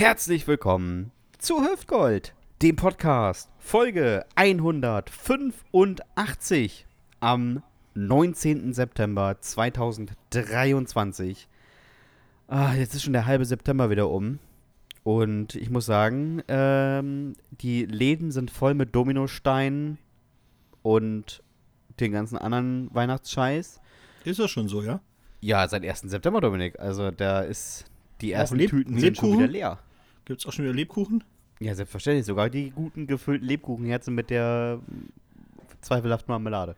Herzlich willkommen zu Hüftgold, dem Podcast, Folge 185 am 19. September 2023. Ah, jetzt ist schon der halbe September wieder um. Und ich muss sagen, ähm, die Läden sind voll mit Dominosteinen und den ganzen anderen Weihnachtsscheiß. Ist das schon so, ja? Ja, seit 1. September, Dominik. Also da ist die ersten Tüten sind schon wieder leer. Gibt es auch schon wieder Lebkuchen? Ja, selbstverständlich. Sogar die guten gefüllten Lebkuchenherzen mit der mm, zweifelhaften Marmelade.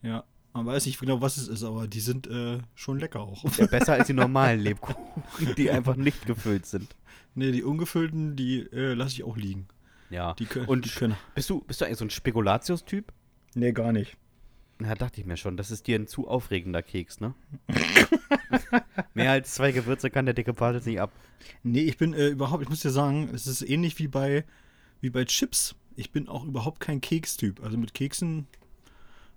Ja. Man weiß nicht genau, was es ist, aber die sind äh, schon lecker auch. Ja, besser als die normalen Lebkuchen, die einfach nicht gefüllt sind. ne, die ungefüllten, die äh, lasse ich auch liegen. Ja. Die können. Und die können. bist du, bist du eigentlich so ein Spekulatius-Typ? Nee, gar nicht. Na, dachte ich mir schon. Das ist dir ein zu aufregender Keks, ne? Mehr als zwei Gewürze kann der dicke Pfad jetzt nicht ab. Nee, ich bin äh, überhaupt, ich muss dir sagen, es ist ähnlich wie bei, wie bei Chips. Ich bin auch überhaupt kein Kekstyp. Also mit Keksen,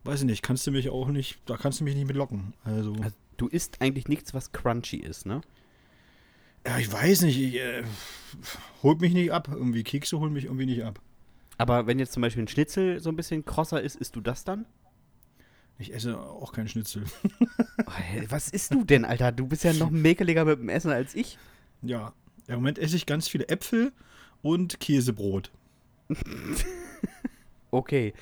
weiß ich nicht, kannst du mich auch nicht, da kannst du mich nicht mit locken. Also, Also, du isst eigentlich nichts, was crunchy ist, ne? ja, ich weiß nicht, ich, äh, holt mich nicht ab. Irgendwie Kekse holen mich irgendwie nicht ab. Aber wenn jetzt zum Beispiel ein Schnitzel so ein bisschen krosser ist, isst du das dann? Ich esse auch keinen Schnitzel. Oh, Was isst du denn, Alter? Du bist ja noch mäkeliger mit dem Essen als ich. Ja, im Moment esse ich ganz viele Äpfel und Käsebrot. Okay,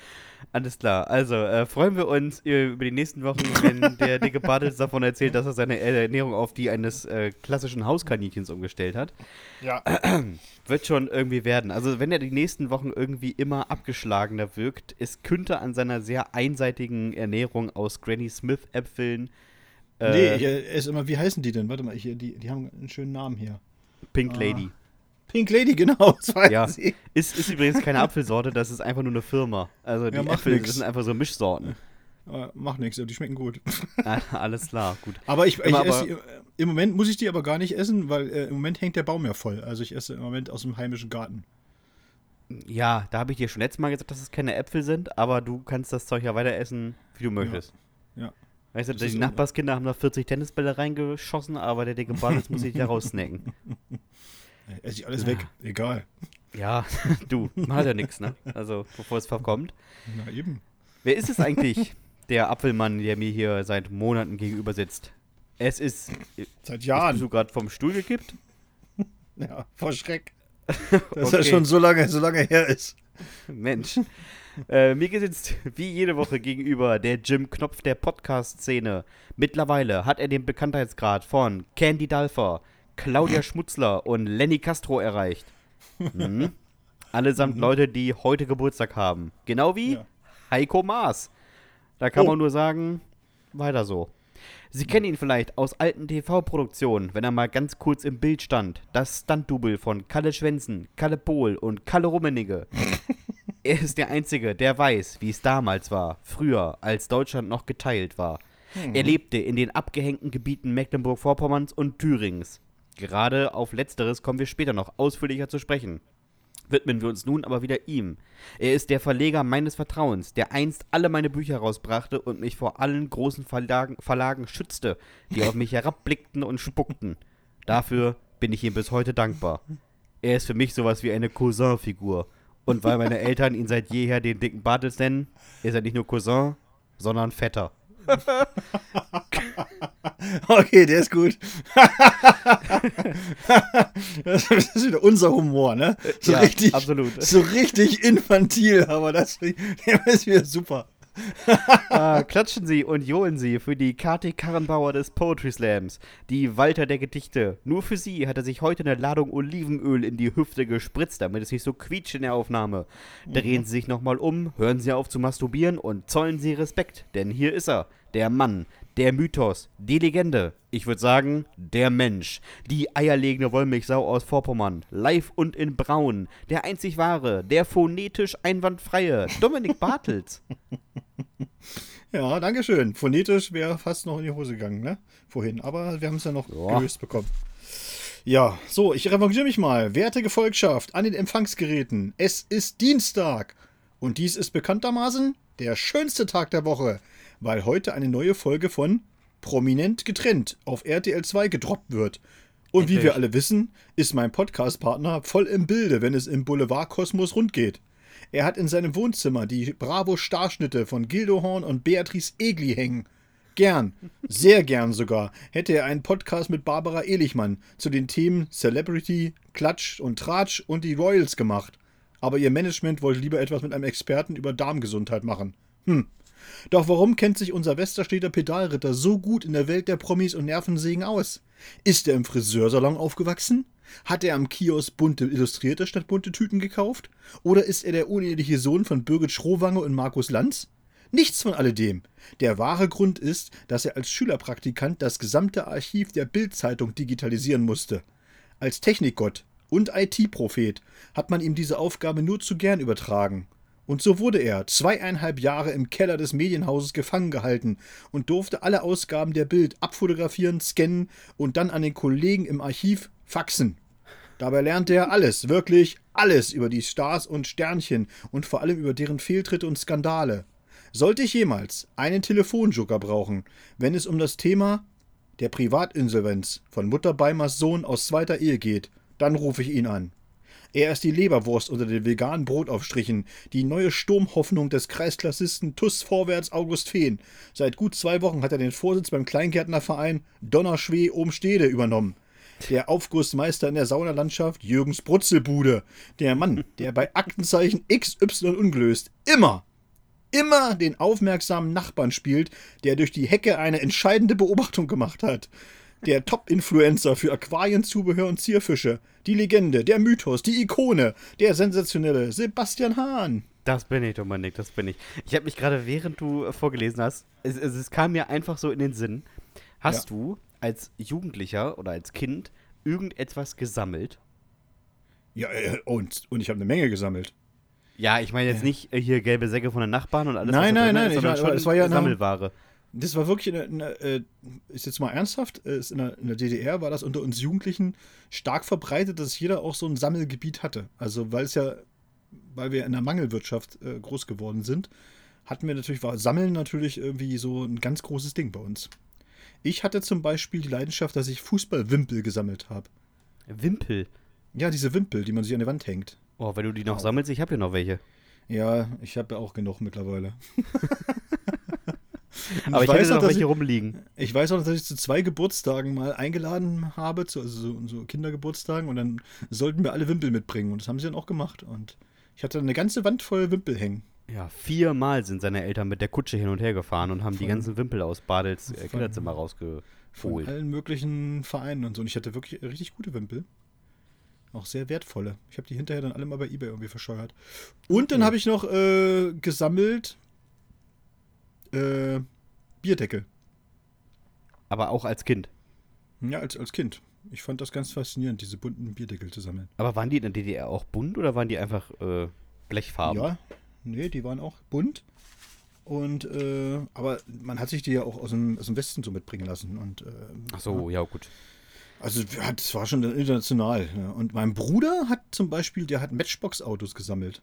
alles klar. Also äh, freuen wir uns über die nächsten Wochen, wenn der dicke Bartels davon erzählt, dass er seine Ernährung auf die eines äh, klassischen Hauskaninchens umgestellt hat. Ja. Wird schon irgendwie werden. Also wenn er die nächsten Wochen irgendwie immer abgeschlagener wirkt, es könnte an seiner sehr einseitigen Ernährung aus Granny Smith Äpfeln, äh, nee, äh, esse immer, wie heißen die denn? Warte mal, hier, die, die haben einen schönen Namen hier. Pink Ah. Lady. Pink Lady, genau, das weiß Ja. ich. Ist, ist übrigens keine Apfelsorte, das ist einfach nur eine Firma. Also die Ja, Äpfel nix. das sind einfach so Mischsorten. Aber Macht nichts, die schmecken gut. Ah, alles klar, gut. Aber ich, ich esse aber- die, äh, im Moment muss ich die aber gar nicht essen, weil äh, im Moment hängt der Baum ja voll. Also ich esse im Moment aus dem heimischen Garten. Ja, da habe ich dir schon letztes Mal gesagt, dass es keine Äpfel sind, aber du kannst das Zeug ja weiter essen, wie du möchtest. ja. Weißt du, die so- Nachbarskinder haben da 40 Tennisbälle reingeschossen, aber der dicke Bartels muss sich da raussnacken. Esse ich alles weg. Egal. Ja, du, man hat ja nichts, ne? Also, bevor es verkommt. Na eben. Wer ist es eigentlich, der Apfelmann, der mir hier seit Monaten gegenüber sitzt? Es ist. Seit Bist Jahren. du gerade vom Stuhl gekippt? Ja, vor Schreck. Dass er Okay. schon so lange, so lange her ist. Mensch. äh, mir sitzt wie jede Woche gegenüber der Jim Knopf der Podcast-Szene. Mittlerweile hat er den Bekanntheitsgrad von Candy Dalfer, Claudia Schmutzler und Lenny Castro erreicht. Mhm. Allesamt Leute, die heute Geburtstag haben. Genau wie Ja. Heiko Maas. Da kann Oh. man nur sagen, weiter so. Sie kennen ihn vielleicht aus alten TV-Produktionen, wenn er mal ganz kurz im Bild stand. Das Stunt-Double von Kalle Schwensen, Kalle Pohl und Kalle Rummenigge. er ist der Einzige, der weiß, wie es damals war, früher, als Deutschland noch geteilt war. Er lebte in den abgehängten Gebieten Mecklenburg-Vorpommerns und Thürings. Gerade auf letzteres kommen wir später noch ausführlicher zu sprechen widmen wir uns nun aber wieder ihm. Er ist der Verleger meines Vertrauens, der einst alle meine Bücher rausbrachte und mich vor allen großen Verlagen, Verlagen schützte, die auf mich herabblickten und spuckten. Dafür bin ich ihm bis heute dankbar. Er ist für mich sowas wie eine Cousin-Figur. Und weil meine Eltern ihn seit jeher den dicken Bartels nennen, ist er nicht nur Cousin, sondern Vetter. Okay, der ist gut. das ist wieder unser Humor, ne? So Ja, richtig, absolut. So richtig infantil, aber das der ist wieder super. Ah, klatschen Sie und johlen Sie für die Kati Karrenbauer des Poetry Slams, die Walter der Gedichte. Nur für Sie hat er sich heute eine Ladung Olivenöl in die Hüfte gespritzt, damit es nicht so quietscht in der Aufnahme. Drehen Sie sich nochmal um, hören Sie auf zu masturbieren und zollen Sie Respekt, denn hier ist er, der Mann, der Mythos, die Legende. Ich würde sagen, der Mensch. Die eierlegende Wollmilchsau aus Vorpommern. Live und in Braun. Der einzig wahre, der phonetisch einwandfreie. Dominik Bartels. Ja, danke schön. Phonetisch wäre fast noch in die Hose gegangen, ne? Vorhin. Aber wir haben es ja noch Ja. gelöst bekommen. Ja, so, ich revanchiere mich mal. Werte Gefolgschaft an den Empfangsgeräten. Es ist Dienstag. Und dies ist bekanntermaßen der schönste Tag der Woche, weil heute eine neue Folge von Prominent getrennt auf RTL 2 gedroppt wird. Und wie Endlich. wir alle wissen, ist mein Podcast-Partner voll im Bilde, wenn es im Boulevardkosmos rund geht. Er hat in seinem Wohnzimmer die Bravo-Starschnitte von Gildo Horn und Beatrice Egli hängen. Gern, sehr gern sogar, hätte er einen Podcast mit Barbara Ehlichmann zu den Themen Celebrity, Klatsch und Tratsch und die Royals gemacht. Aber ihr Management wollte lieber etwas mit einem Experten über Darmgesundheit machen. Hm. Doch warum kennt sich unser Westerstädter Pedalritter so gut in der Welt der Promis und Nervensägen aus? Ist er im Friseursalon aufgewachsen? Hat er am Kiosk bunte Illustrierte statt bunte Tüten gekauft? Oder ist er der uneheliche Sohn von Birgit Schrowange und Markus Lanz? Nichts von alledem. Der wahre Grund ist, dass er als Schülerpraktikant das gesamte Archiv der Bild-Zeitung digitalisieren musste. Als Technikgott und IT-Prophet hat man ihm diese Aufgabe nur zu gern übertragen. Und so wurde er zweieinhalb Jahre im Keller des Medienhauses gefangen gehalten und durfte alle Ausgaben der Bild abfotografieren, scannen und dann an den Kollegen im Archiv faxen. Dabei lernte er alles, wirklich alles über die Stars und Sternchen und vor allem über deren Fehltritte und Skandale. Sollte ich jemals einen Telefonjoker brauchen, wenn es um das Thema der Privatinsolvenz von Mutter Beimers Sohn aus zweiter Ehe geht, dann rufe ich ihn an. Er ist die Leberwurst unter den veganen Brotaufstrichen, die neue Sturmhoffnung des Kreisklassisten TUS Vorwärts August Fehn. Seit gut zwei Wochen hat er den Vorsitz beim Kleingärtnerverein Donnerschwee Omstede übernommen. Der Aufgussmeister in der Saunalandschaft Jürgens Brutzelbude. Der Mann, der bei Aktenzeichen XY ungelöst immer, immer den aufmerksamen Nachbarn spielt, der durch die Hecke eine entscheidende Beobachtung gemacht hat. Der Top-Influencer für Aquarienzubehör und Zierfische. Die Legende, der Mythos, die Ikone, der sensationelle Sebastian Hahn. Das bin ich, Dominik, das bin ich. Ich habe mich gerade, während du äh, vorgelesen hast, es, es, es kam mir einfach so in den Sinn. Hast du als Jugendlicher oder als Kind irgendetwas gesammelt? Ja, äh, und, und ich habe eine Menge gesammelt. Ja, ich meine jetzt nicht äh, hier gelbe Säcke von den Nachbarn und alles. Nein, nein, nein, ist, ich meine, schon es war ja Sammelware. Das war wirklich, eine, eine, äh, ist jetzt mal ernsthaft, äh, ist in, der, in der DDR war das unter uns Jugendlichen stark verbreitet, dass jeder auch so ein Sammelgebiet hatte. Also weil es ja, weil wir in der Mangelwirtschaft äh, groß geworden sind, hatten wir natürlich, war Sammeln natürlich irgendwie so ein ganz großes Ding bei uns. Ich hatte zum Beispiel die Leidenschaft, dass ich Fußballwimpel gesammelt habe. Wimpel. Ja, diese Wimpel, die man sich an die Wand hängt. Oh, wenn du die noch Wow. sammelst, ich habe hier noch welche. Ja, ich habe ja auch genug mittlerweile. Aber ich, weiß hätte noch, dass welche ich- rumliegen. Ich weiß auch, dass ich zu zwei Geburtstagen mal eingeladen habe, zu, also so, so Kindergeburtstagen, und dann sollten wir alle Wimpel mitbringen. Und das haben sie dann auch gemacht. Und ich hatte eine ganze Wand voll Wimpel hängen. Ja, viermal sind seine Eltern mit der Kutsche hin und her gefahren und haben die Von- ganzen Wimpel aus Badels äh, von- Kinderzimmer Von rausgeholt. allen möglichen Vereinen und so. Und ich hatte wirklich richtig gute Wimpel. Auch sehr wertvolle. Ich habe die hinterher dann alle mal bei Ebay irgendwie verscheuert. Und dann Okay. habe ich noch äh, gesammelt äh, Bierdeckel. Aber auch als Kind. Ja, als, als Kind. Ich fand das ganz faszinierend, diese bunten Bierdeckel zu sammeln. Aber waren die in der DDR auch bunt oder waren die einfach äh, Blechfarben? Ja, nee, die waren auch bunt. Und, äh, aber man hat sich die ja auch aus dem, aus dem Westen so mitbringen lassen. Und, äh, Ach so, ja, gut. Also, ja, das war schon international. Ne? Und mein Bruder hat zum Beispiel, der hat Matchbox-Autos gesammelt.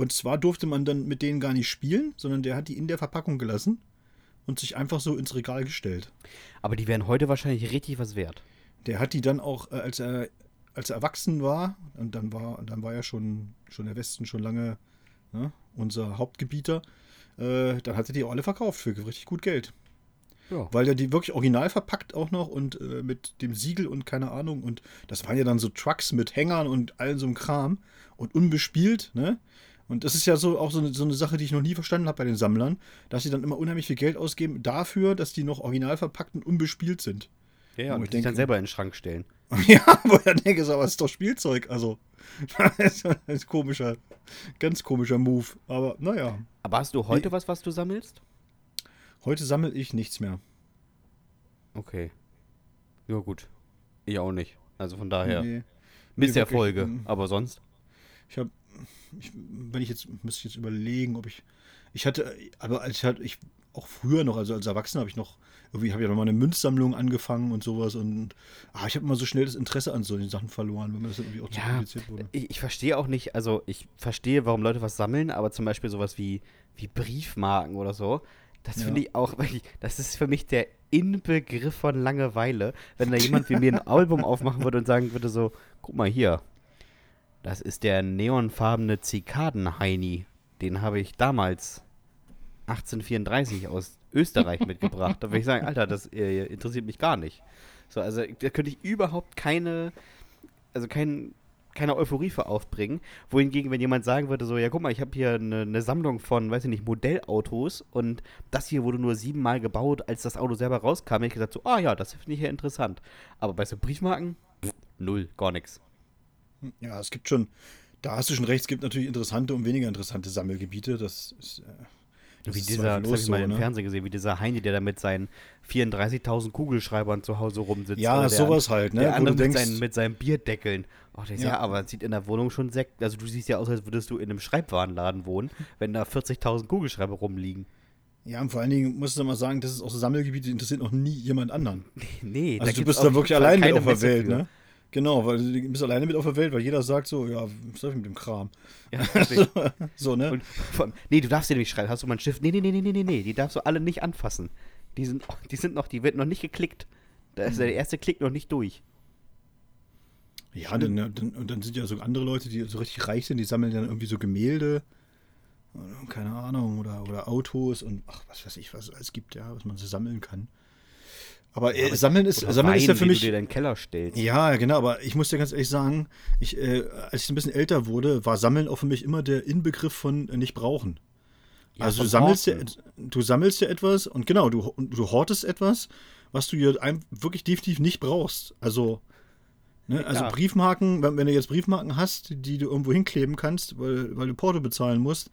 Und zwar durfte man dann mit denen gar nicht spielen, sondern der hat die in der Verpackung gelassen und sich einfach so ins Regal gestellt. Aber die wären heute wahrscheinlich richtig was wert. Der hat die dann auch, äh, als er, als er erwachsen war, und dann war, dann war ja schon, schon der Westen schon lange ne, unser Hauptgebieter, äh, dann hat er die auch alle verkauft für richtig gut Geld. Ja. Weil er die wirklich original verpackt auch noch und äh, mit dem Siegel und keine Ahnung. Und das waren ja dann so Trucks mit Hängern und all so einem Kram und unbespielt, ne? Und das ist ja so auch so eine, so eine Sache, die ich noch nie verstanden habe bei den Sammlern, dass sie dann immer unheimlich viel Geld ausgeben dafür, dass die noch original verpackt und unbespielt sind. Ja, ja, Oh, und ich die dann denke- selber in den Schrank stellen. Ja, wo ich dann denke, so, aber es ist doch Spielzeug. Also, das ist ein komischer, ganz komischer Move. Aber naja, Aber hast du heute was, was du sammelst? heute sammle ich nichts mehr. Okay. Ja, gut. Ich auch nicht. Also von daher. Nee. Misserfolge. wirklich, ähm, Aber sonst? Ich habe, ich, wenn ich jetzt, müsste ich jetzt überlegen, ob ich, ich hatte, aber als ich halt, ich, auch früher noch, also als Erwachsener habe ich noch, irgendwie habe ich noch mal eine Münzsammlung angefangen und sowas und, ah, ich habe immer so schnell das Interesse an solchen Sachen verloren, wenn mir das irgendwie auch zu Ja, kompliziert wurde. Ich, ich verstehe auch nicht, also ich verstehe, warum Leute was sammeln, aber zum Beispiel sowas wie, wie Briefmarken oder so, Das Ja. finde ich auch wirklich, das ist für mich der Inbegriff von Langeweile, wenn da jemand wie mir ein Album aufmachen würde und sagen würde so, guck mal hier, das ist der neonfarbene Zikaden-Heini. Den habe ich damals 1834 aus Österreich mitgebracht. Da würde ich sagen, Alter, das äh, interessiert mich gar nicht. So, also da könnte ich überhaupt keine, also kein, keine Euphorie für aufbringen. Wohingegen, wenn jemand sagen würde, so, ja, guck mal, ich habe hier eine, eine Sammlung von, weiß ich nicht, Modellautos und das hier wurde nur siebenmal gebaut, als das Auto selber rauskam, hätte ich gesagt, so, ah ja, das finde ich ja interessant. Aber bei so Briefmarken, pff, null, gar nichts. Ja, es gibt schon, da hast du schon recht, es gibt natürlich interessante und weniger interessante Sammelgebiete. Das ist. Äh, das Wie ist dieser, das habe ich mal so, im ne? Fernsehen gesehen, wie dieser Heini, der da mit seinen 34.000 Kugelschreibern zu Hause rumsitzt. Ja, sowas halt, ne? Der andere mit, denkst- seinen, mit seinen Bierdeckeln. Oh, der ja. Ja. aber sieht in der Wohnung schon sehr. Also, du siehst ja aus, als würdest du in einem Schreibwarenladen wohnen, wenn da 40.000 Kugelschreiber rumliegen. Ja, und vor allen Dingen musst du mal sagen, das ist auch so Sammelgebiete, die interessieren noch nie jemand anderen. Nee, Also du bist da wirklich allein auf der Welt, ne? Genau, weil du bist alleine mit auf der Welt, weil jeder sagt so, ja, was soll ich mit dem Kram? Ja, deswegen. So, ne? Und allem- nee, du darfst dir nicht schreiben. Hast du mal ein Stift? Nee, nee, nee, nee, nee, nee. Die darfst du alle nicht anfassen. Die sind, die sind noch, die wird noch nicht geklickt. Da ist der erste Klick noch nicht durch. Ja, dann, dann, und dann sind ja so andere Leute, die so richtig reich sind, die sammeln dann irgendwie so Gemälde, keine Ahnung, oder, oder Autos und ach, was weiß ich, was es alles gibt, ja, was man so sammeln kann. Aber, äh, Sammeln ist, Sammeln ist ja Wein, für mich. du dir in deinen Keller stellst. Ja, genau, aber ich muss dir ganz ehrlich sagen, ich, äh, als ich ein bisschen älter wurde, war Sammeln auch für mich immer der Inbegriff von äh, nicht brauchen. Ja, also du sammelst, ja, du sammelst ja etwas und genau, du, du hortest etwas, was du ein- wirklich definitiv nicht brauchst. Also, ne, also. Briefmarken, wenn, wenn du jetzt Briefmarken hast, die du irgendwo hinkleben kannst, weil, weil du Porto bezahlen musst,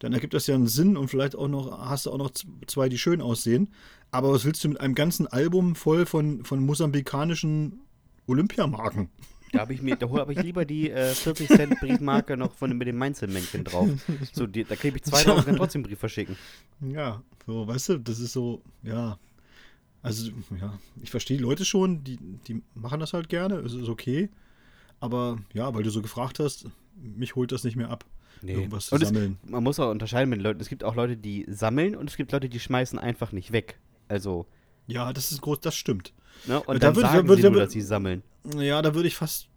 dann ergibt das ja einen Sinn und vielleicht auch noch, hast du auch noch zwei, die schön aussehen. Aber was willst du mit einem ganzen Album voll von, von mosambikanischen Olympiamarken? Da habe ich mir, da habe ich lieber die äh, 40 Cent Briefmarke noch von mit dem Mainzelmännchen drauf. So, die, da klebe ich zwei drauf und kann trotzdem einen Brief verschicken. Ja, so, weißt du, das ist so, ja. Also, ja, ich verstehe die Leute schon, die, die machen das halt gerne, es ist okay. Aber ja, weil du so gefragt hast, mich holt das nicht mehr ab, irgendwas zu Und es, sammeln. man muss auch unterscheiden mit Leuten. Es gibt auch Leute, die sammeln und es gibt Leute, die schmeißen einfach nicht weg. Also, Ja, das ist groß, das stimmt. ne? Und Da dann würde ich- sagen würde- sie nur, dass sie sammeln. Ja, da würde ich fast.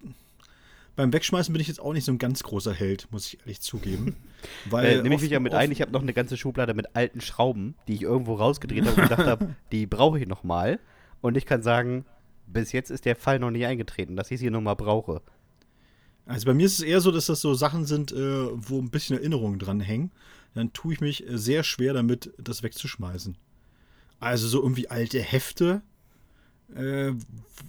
Beim Wegschmeißen bin ich jetzt auch nicht so ein ganz großer Held, muss ich ehrlich zugeben. Weil Äh, nehme ich mich ja mit ein. Ich habe noch eine ganze Schublade mit alten Schrauben, die ich irgendwo rausgedreht habe und gedacht habe, die brauche ich noch mal. Und ich kann sagen, bis jetzt ist der Fall noch nicht eingetreten, dass ich sie noch mal brauche. Also bei mir ist es eher so, dass das so Sachen sind, äh, wo ein bisschen Erinnerungen dran hängen. Dann tue ich mich äh, sehr schwer damit, das wegzuschmeißen. Also so irgendwie alte Hefte, äh,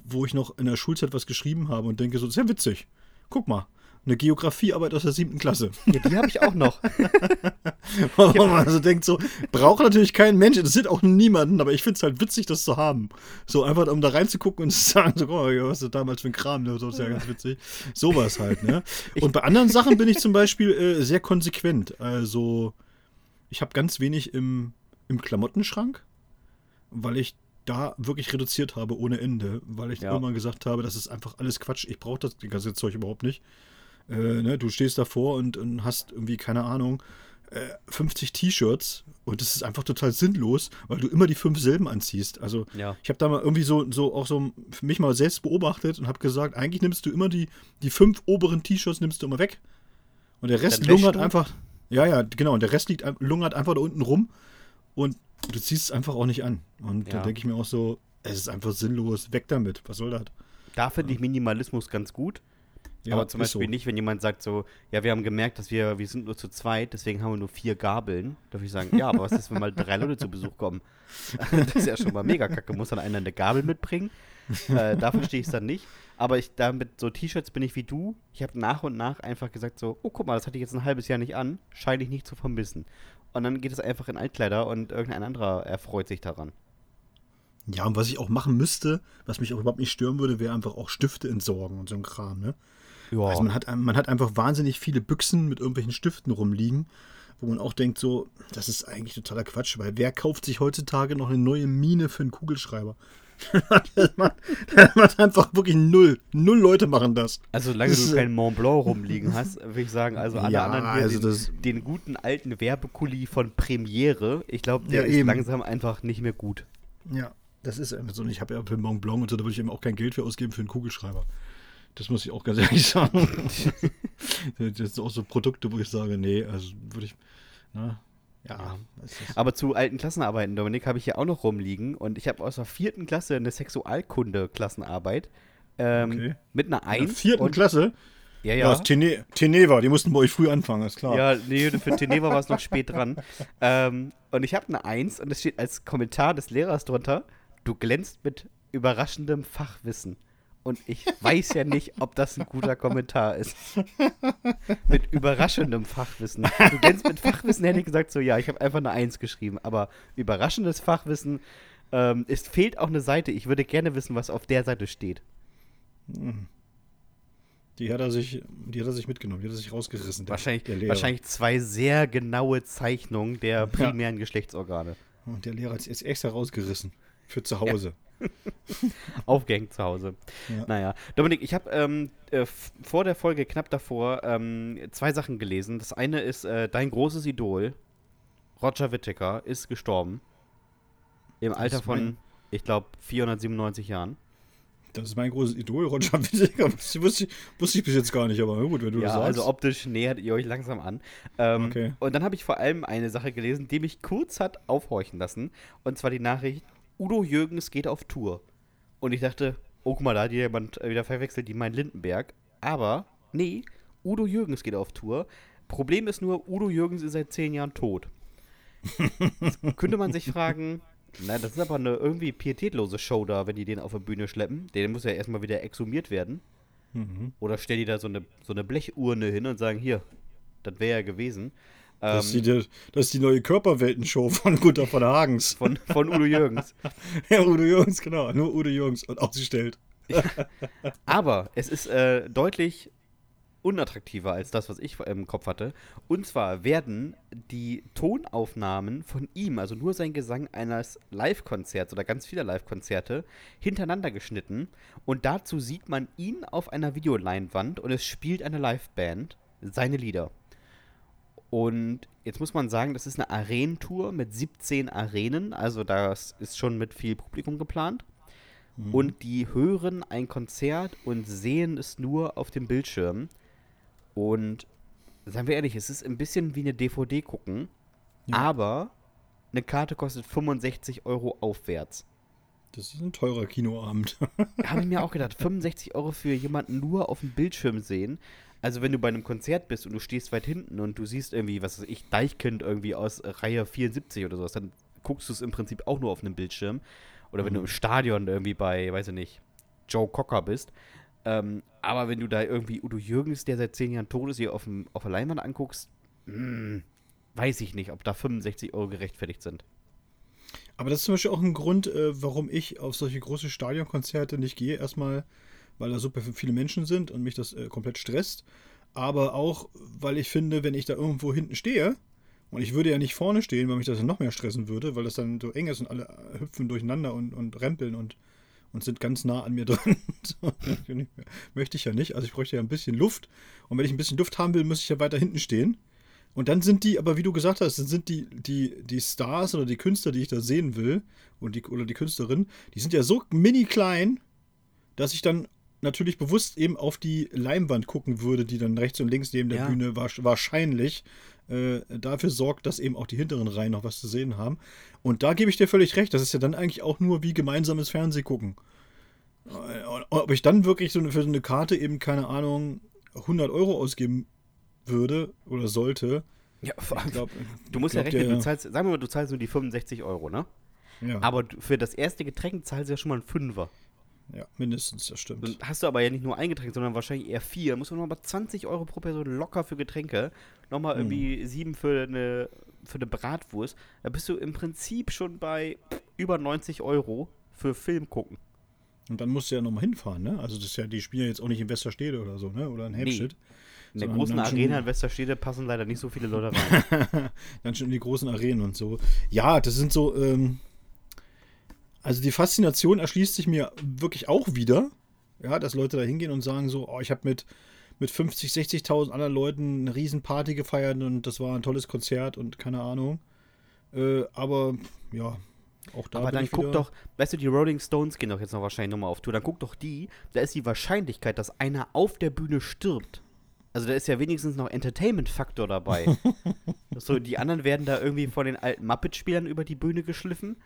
wo ich noch in der Schulzeit was geschrieben habe und denke so, das ist ja witzig. Guck mal, eine Geografiearbeit aus der siebten Klasse. Ja, die habe ich auch noch. Wo man so denkt so, braucht natürlich kein Mensch, das sind auch niemanden, aber ich finde es halt witzig, das zu haben. So einfach, um da reinzugucken und zu sagen, so, mal, was ist das damals für ein Kram, ne? so ist ja ganz witzig. Sowas halt, ne? Und bei anderen Sachen bin ich zum Beispiel äh, sehr konsequent. Also, ich habe ganz wenig im, im Klamottenschrank, weil ich da wirklich reduziert habe ohne Ende, weil ich Ja. irgendwann gesagt habe, das ist einfach alles Quatsch, ich brauche das ganze Zeug überhaupt nicht. Äh, ne, du stehst davor und, und hast irgendwie, keine Ahnung, äh, 50 T-Shirts und das ist einfach total sinnlos, weil du immer die fünf selben anziehst. Also Ja. ich habe da mal irgendwie so, so auch so für mich mal selbst beobachtet und habe gesagt, eigentlich nimmst du immer die, die fünf oberen T-Shirts nimmst du immer weg. Und der Rest lungert du? einfach. Ja, ja, genau. Und der Rest liegt, lungert einfach da unten rum und du ziehst es einfach auch nicht an. Und da Ja. denke ich mir auch so, es ist einfach sinnlos, weg damit. Was soll das? Da finde ich Minimalismus ganz gut. Aber zum Beispiel nicht, wenn jemand sagt so, ja, wir haben gemerkt, dass wir, wir sind nur zu zweit, deswegen haben wir nur vier Gabeln. Darf ich sagen, ja, aber was ist, wenn mal drei Leute zu Besuch kommen? das ist ja schon mal mega kacke. Muss dann einer eine Gabel mitbringen? äh, da verstehe ich es dann nicht. Aber ich, da mit so T-Shirts bin ich wie du. Ich habe nach und nach einfach gesagt so, oh, guck mal, das hatte ich jetzt ein halbes Jahr nicht an. Scheine ich nicht zu vermissen. Und dann geht es einfach in Altkleider und irgendein anderer erfreut sich daran. Ja, und was ich auch machen müsste, was mich auch überhaupt nicht stören würde, wäre einfach auch Stifte entsorgen und so ein Kram, ne? Ja. Also man hat, man hat einfach wahnsinnig viele Büchsen mit irgendwelchen Stiften rumliegen, wo man auch denkt, so, das ist eigentlich totaler Quatsch, weil wer kauft sich heutzutage noch eine neue Mine für einen Kugelschreiber? man, man einfach wirklich null. Null Leute machen das. Also solange Das du keinen Mont Blanc rumliegen hast, würde ich sagen, also alle Ja, anderen hier also den, das- den guten alten Werbekuli von Premiere, ich glaube, der Ja, ist eben. langsam einfach nicht mehr gut. Ja, das ist einfach so. Und ich habe ja für Mont Blanc und so, da würde ich eben auch kein Geld für ausgeben für einen Kugelschreiber. Das muss ich auch ganz ehrlich sagen. das sind auch so Produkte, wo ich sage, nee, also würde ich. Na, ja, das ist, Aber zu alten Klassenarbeiten, Dominik, habe ich hier auch noch rumliegen und ich habe aus der vierten Klasse eine Sexualkunde-Klassenarbeit ähm, Okay. mit einer in 1. der vierten Klasse. Ja, Ja, ja. Tene Teneva, die mussten bei euch früh anfangen, ist klar. Ja, nee, für Teneva war es noch spät dran. Ähm, und ich habe eine Eins und es steht als Kommentar des Lehrers drunter, du glänzt mit überraschendem Fachwissen. Und ich weiß ja nicht, ob das ein guter Kommentar ist. mit überraschendem Fachwissen. Du glänzt mit Fachwissen, hätte ich gesagt, so ja, ich habe einfach eine Eins geschrieben. Aber überraschendes Fachwissen, ähm, es fehlt auch eine Seite. Ich würde gerne wissen, was auf der Seite steht. Die hat er sich, die hat er sich mitgenommen, die hat er sich rausgerissen. Wahrscheinlich, wahrscheinlich zwei sehr genaue Zeichnungen der primären Geschlechtsorgane. Und der Lehrer hat es jetzt extra rausgerissen. Für zu Hause. Aufgehängt zu Hause. Ja. Naja, Dominik, ich habe ähm, äh, vor der Folge knapp davor ähm, zwei Sachen gelesen. Das eine ist, äh, dein großes Idol, Roger Whittaker, ist gestorben. Im Alter ist mein- von, ich glaube, 497 Jahren. Das ist mein großes Idol, Roger Whittaker. Das wusste ich, wusste ich bis jetzt gar nicht, aber gut, wenn du ja, das sagst. also optisch nähert ihr euch langsam an. Ähm, Okay. Und dann habe ich vor allem eine Sache gelesen, die mich kurz hat aufhorchen lassen. Und zwar die Nachricht, Udo Jürgens geht auf Tour. Und ich dachte, oh guck mal, da hat jemand äh, wieder verwechselt, die meinen Lindenberg. Aber, nee, Udo Jürgens geht auf Tour. Problem ist nur, Udo Jürgens ist seit zehn Jahren tot. Könnte man sich fragen, na, das ist aber eine irgendwie pietätlose Show da, wenn die den auf der Bühne schleppen. Der muss ja erstmal wieder exhumiert werden. Mhm. Oder stellen die da so eine, so eine Blechurne hin und sagen, hier, das wäre ja gewesen. Das, ist Ähm, die, das ist die neue Körperweltenshow von Gunther von Hagens. von, von Udo Jürgens. Ja, Udo Jürgens, genau. Nur Udo Jürgens und ausgestellt. Aber es ist äh, deutlich unattraktiver als das, was ich im Kopf hatte. Und zwar werden die Tonaufnahmen von ihm, also nur sein Gesang eines Live-Konzerts oder ganz vieler Live-Konzerte, hintereinander geschnitten. Und dazu sieht man ihn auf einer Videoleinwand und es spielt eine Live-Band seine Lieder. Und jetzt muss man sagen, das ist eine Arenentour mit 17 Arenen, also das ist schon mit viel Publikum geplant. Und die hören ein Konzert und sehen es nur auf dem Bildschirm. Und seien wir ehrlich, es ist ein bisschen wie eine DVD gucken, Ja. aber eine Karte kostet 65 Euro aufwärts. Das ist ein teurer Kinoabend. Habe ich mir auch gedacht, 65 Euro für jemanden nur auf dem Bildschirm sehen. Also wenn du bei einem Konzert bist und du stehst weit hinten und du siehst irgendwie, was weiß ich, Deichkind irgendwie aus Reihe 74 oder sowas, dann guckst du es im Prinzip auch nur auf einem Bildschirm. Oder wenn du im Stadion irgendwie bei, weiß ich nicht, Joe Cocker bist. Ähm, aber wenn du da irgendwie Udo Jürgens, der seit zehn Jahren tot ist, hier auf, dem, auf der Leinwand anguckst, mh, weiß ich nicht, ob da 65 Euro gerechtfertigt sind. Aber das ist zum Beispiel auch ein Grund, äh, warum ich auf solche große Stadionkonzerte nicht gehe. Erstmal, weil da super viele Menschen sind und mich das äh, komplett stresst. Aber auch, weil ich finde, wenn ich da irgendwo hinten stehe, und ich würde ja nicht vorne stehen, weil mich das noch mehr stressen würde, weil das dann so eng ist und alle äh, hüpfen durcheinander und, und rempeln und, und sind ganz nah an mir dran. Möchte ich ja nicht. Also ich bräuchte ja ein bisschen Luft. Und wenn ich ein bisschen Luft haben will, muss ich ja weiter hinten stehen. Und dann sind die, aber wie du gesagt hast, dann sind die, die, die Stars oder die Künstler, die ich da sehen will, und die, oder die Künstlerin, die sind ja so mini klein, dass ich dann natürlich bewusst eben auf die Leinwand gucken würde, die dann rechts und links neben der Ja. Bühne wahrsch- wahrscheinlich äh, dafür sorgt, dass eben auch die hinteren Reihen noch was zu sehen haben. Und da gebe ich dir völlig recht, das ist ja dann eigentlich auch nur wie gemeinsames Fernsehgucken. Äh, Ob ich dann wirklich so eine, für so eine Karte eben, keine Ahnung, 100 Euro ausgeben würde oder sollte, Ja, ich glaube. du musst ja rechnen, du zahlst, sagen wir mal, du zahlst nur die 65 Euro, ne? Ja, Aber für das erste Getränk zahlst du ja schon mal einen Fünfer. Ja, mindestens, das stimmt. Dann hast du aber ja nicht nur ein Getränk, sondern wahrscheinlich eher vier. Musst du nochmal 20 Euro pro Person locker für Getränke. Nochmal irgendwie sieben für eine, für eine Bratwurst. Da bist du im Prinzip schon bei über 90 Euro für Film gucken. Und dann musst du ja nochmal hinfahren, ne? Also das ist ja, die spielen jetzt auch nicht in Westerstede oder so, ne? Oder in Helmstedt. In der großen Arena in Westerstede passen leider nicht so viele Leute rein. Dann schon in die großen Arenen und so. Ja, das sind so, ähm, Also die Faszination erschließt sich mir wirklich auch wieder. Ja, dass Leute da hingehen und sagen so, oh, ich habe mit, mit 50, 60.000 anderen Leuten eine Riesenparty gefeiert und das war ein tolles Konzert und keine Ahnung. Äh, aber ja, auch da. Aber bin dann ich guck doch, weißt du, die Rolling Stones gehen doch jetzt noch wahrscheinlich nochmal auf Tour. Dann guck doch die, da ist die Wahrscheinlichkeit, dass einer auf der Bühne stirbt. Also da ist ja wenigstens noch Entertainment-Faktor dabei. so, die anderen werden da irgendwie von den alten Muppet-Spielern über die Bühne geschliffen.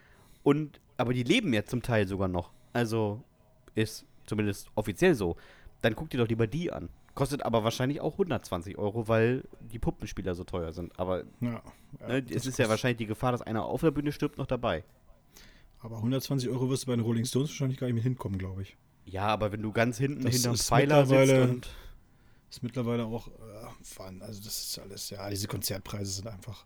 Und, aber die leben ja zum Teil sogar noch. Also ist zumindest offiziell so. Dann guck dir doch lieber die an. Kostet aber wahrscheinlich auch 120 Euro, weil die Puppenspieler so teuer sind. Aber Ja, ja, ne, es ist ja wahrscheinlich die Gefahr, dass einer auf der Bühne stirbt, noch dabei. Aber 120 Euro wirst du bei den Rolling Stones wahrscheinlich gar nicht mehr hinkommen, glaube ich. Ja, aber wenn du ganz hinten Das hinterm Pfeiler sitzt und. Ist mittlerweile auch, äh, Wahnsinn. also das ist alles, ja, diese Konzertpreise sind einfach,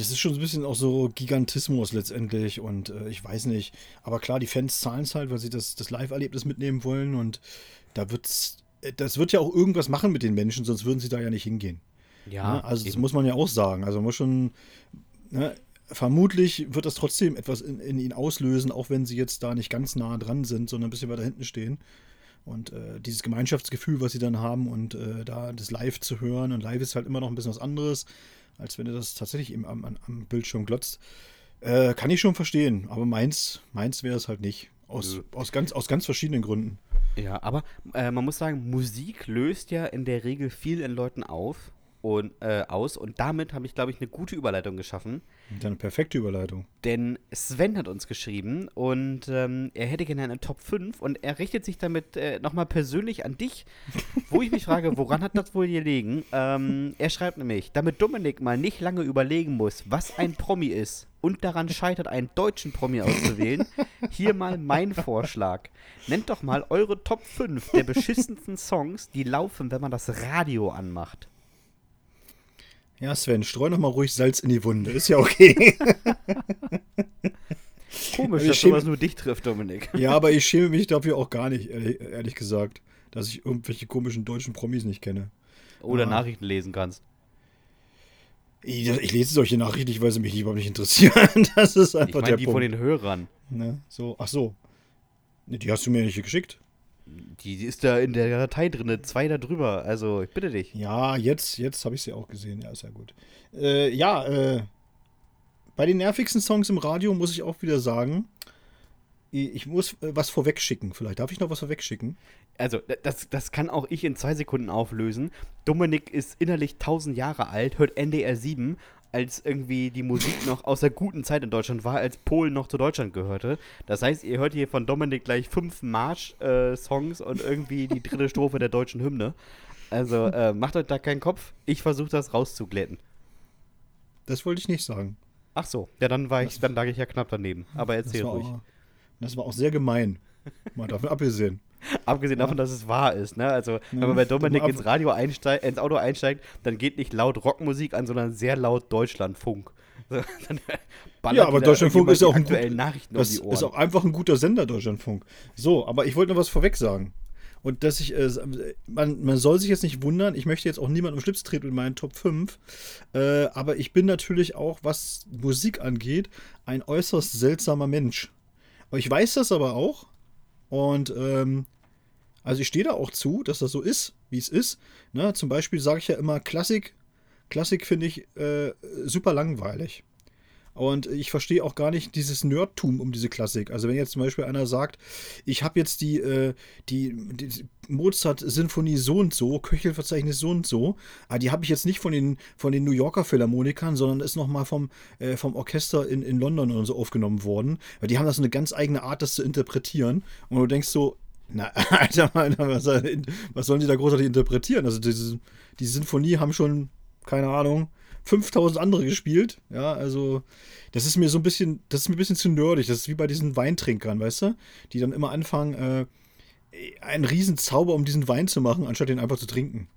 das ist schon ein bisschen auch so Gigantismus letztendlich und äh, ich weiß nicht, aber klar, die Fans zahlen es halt, weil sie das, das Live-Erlebnis mitnehmen wollen und da wird's, äh, das wird ja auch irgendwas machen mit den Menschen, sonst würden sie da ja nicht hingehen. Ja, ne? Also das eben. muss man ja auch sagen, also man muss schon, ne, vermutlich wird das trotzdem etwas in, in ihnen auslösen, auch wenn sie jetzt da nicht ganz nah dran sind, sondern ein bisschen weiter hinten stehen. Und äh, dieses Gemeinschaftsgefühl, was sie dann haben und äh, da das live zu hören und live ist halt immer noch ein bisschen was anderes, als wenn du das tatsächlich eben am, am, Bildschirm glotzt. Äh, kann ich schon verstehen, aber meins, meins wäre es halt nicht. Aus, aus, ganz, aus ganz verschiedenen Gründen. Ja, aber äh, man muss sagen, Musik löst ja in der Regel viel in Leuten auf und, äh, aus. Und damit habe ich, glaube ich, eine gute Überleitung geschaffen. Eine perfekte Überleitung. Denn Sven hat uns geschrieben und ähm, er hätte gerne eine Top 5 und er richtet sich damit äh, nochmal persönlich an dich, wo ich mich frage, woran hat das wohl gelegen? Ähm, er schreibt nämlich, damit Dominik mal nicht lange überlegen muss, was ein Promi ist und daran scheitert, einen deutschen Promi auszuwählen, hier mal mein Vorschlag. Nennt doch mal eure Top 5 der beschissensten Songs, die laufen, wenn man das Radio anmacht. Ja, Sven, streu noch mal ruhig Salz in die Wunde. Ist ja okay. Komisch, Ich dass sowas nur dich trifft, Dominik. ja, aber ich schäme mich dafür auch gar nicht, ehrlich, ehrlich gesagt, dass ich irgendwelche komischen deutschen Promis nicht kenne. Oder Ja. Nachrichten lesen kannst. Ich, ich lese solche Nachrichten nicht, weil sie mich überhaupt nicht interessieren. Das ist Ich einfach meine der die Punkt. von den Hörern. ne? so, ach so. Ne, Die hast du mir nicht geschickt. Die ist da in der Datei drin, zwei da drüber. Also, ich bitte dich. Ja, jetzt, jetzt habe ich sie auch gesehen. Ja, ist ja gut. Äh, ja, äh, bei den nervigsten Songs im Radio muss ich auch wieder sagen, ich muss äh, was vorwegschicken. Vielleicht darf ich noch was vorwegschicken. Also, das, das kann auch ich in zwei Sekunden auflösen. Dominik ist innerlich 1000 Jahre alt, hört NDR 7, als irgendwie die Musik noch aus der guten Zeit in Deutschland war, als Polen noch zu Deutschland gehörte. Das heißt, ihr hört hier von Dominik gleich fünf Marsch-Songs und irgendwie die dritte Strophe der deutschen Hymne. Also, äh, macht euch da keinen Kopf. Ich versuche das rauszuglätten. Das wollte ich nicht sagen. Ach so, ja, dann war ich, dann lag ich ja knapp daneben. Aber erzähl ruhig. auch, das war auch sehr gemein. Mal davon abgesehen. Abgesehen davon, dass es wahr ist, ne? Also, wenn Ja, man bei Dominik ins Radio einsteigt, ins Auto einsteigt, dann geht nicht laut Rockmusik an, sondern sehr laut Deutschlandfunk. So, Ja, aber Deutschlandfunk ist ja auch ein gut- Nachrichten Das um die Ohren. ist auch einfach ein guter Sender, Deutschlandfunk. So, aber ich wollte noch was vorweg sagen. Und dass ich, äh, man, man soll sich jetzt nicht wundern, ich möchte jetzt auch niemanden im Schlips treten mit meinen Top 5, äh, aber ich bin natürlich auch, was Musik angeht, ein äußerst seltsamer Mensch. Ich weiß das aber auch. Und ähm, also ich stehe da auch zu, dass das so ist, wie es ist. Ne? Zum Beispiel sage ich ja immer, Klassik, Klassik finde ich äh, super langweilig. Und ich verstehe auch gar nicht dieses Nerdtum um diese Klassik. Also wenn jetzt zum Beispiel einer sagt, ich habe jetzt die, äh, die, die Mozart-Sinfonie so und so, Köchelverzeichnis so und so, aber die habe ich jetzt nicht von den, von den New Yorker Philharmonikern, sondern ist nochmal vom, äh, vom Orchester in, in London oder so aufgenommen worden. Weil die haben das eine ganz eigene Art, das zu interpretieren. Und du denkst so, na, Alter, Alter was, was sollen die da großartig interpretieren? Also diese, die Sinfonie haben schon, keine Ahnung, 5000 andere gespielt. Ja, also das ist mir so ein bisschen, das ist mir ein bisschen zu nerdig. Das ist wie bei diesen Weintrinkern, weißt du? Die dann immer anfangen, äh, einen riesen Zauber um diesen Wein zu machen, anstatt ihn einfach zu trinken.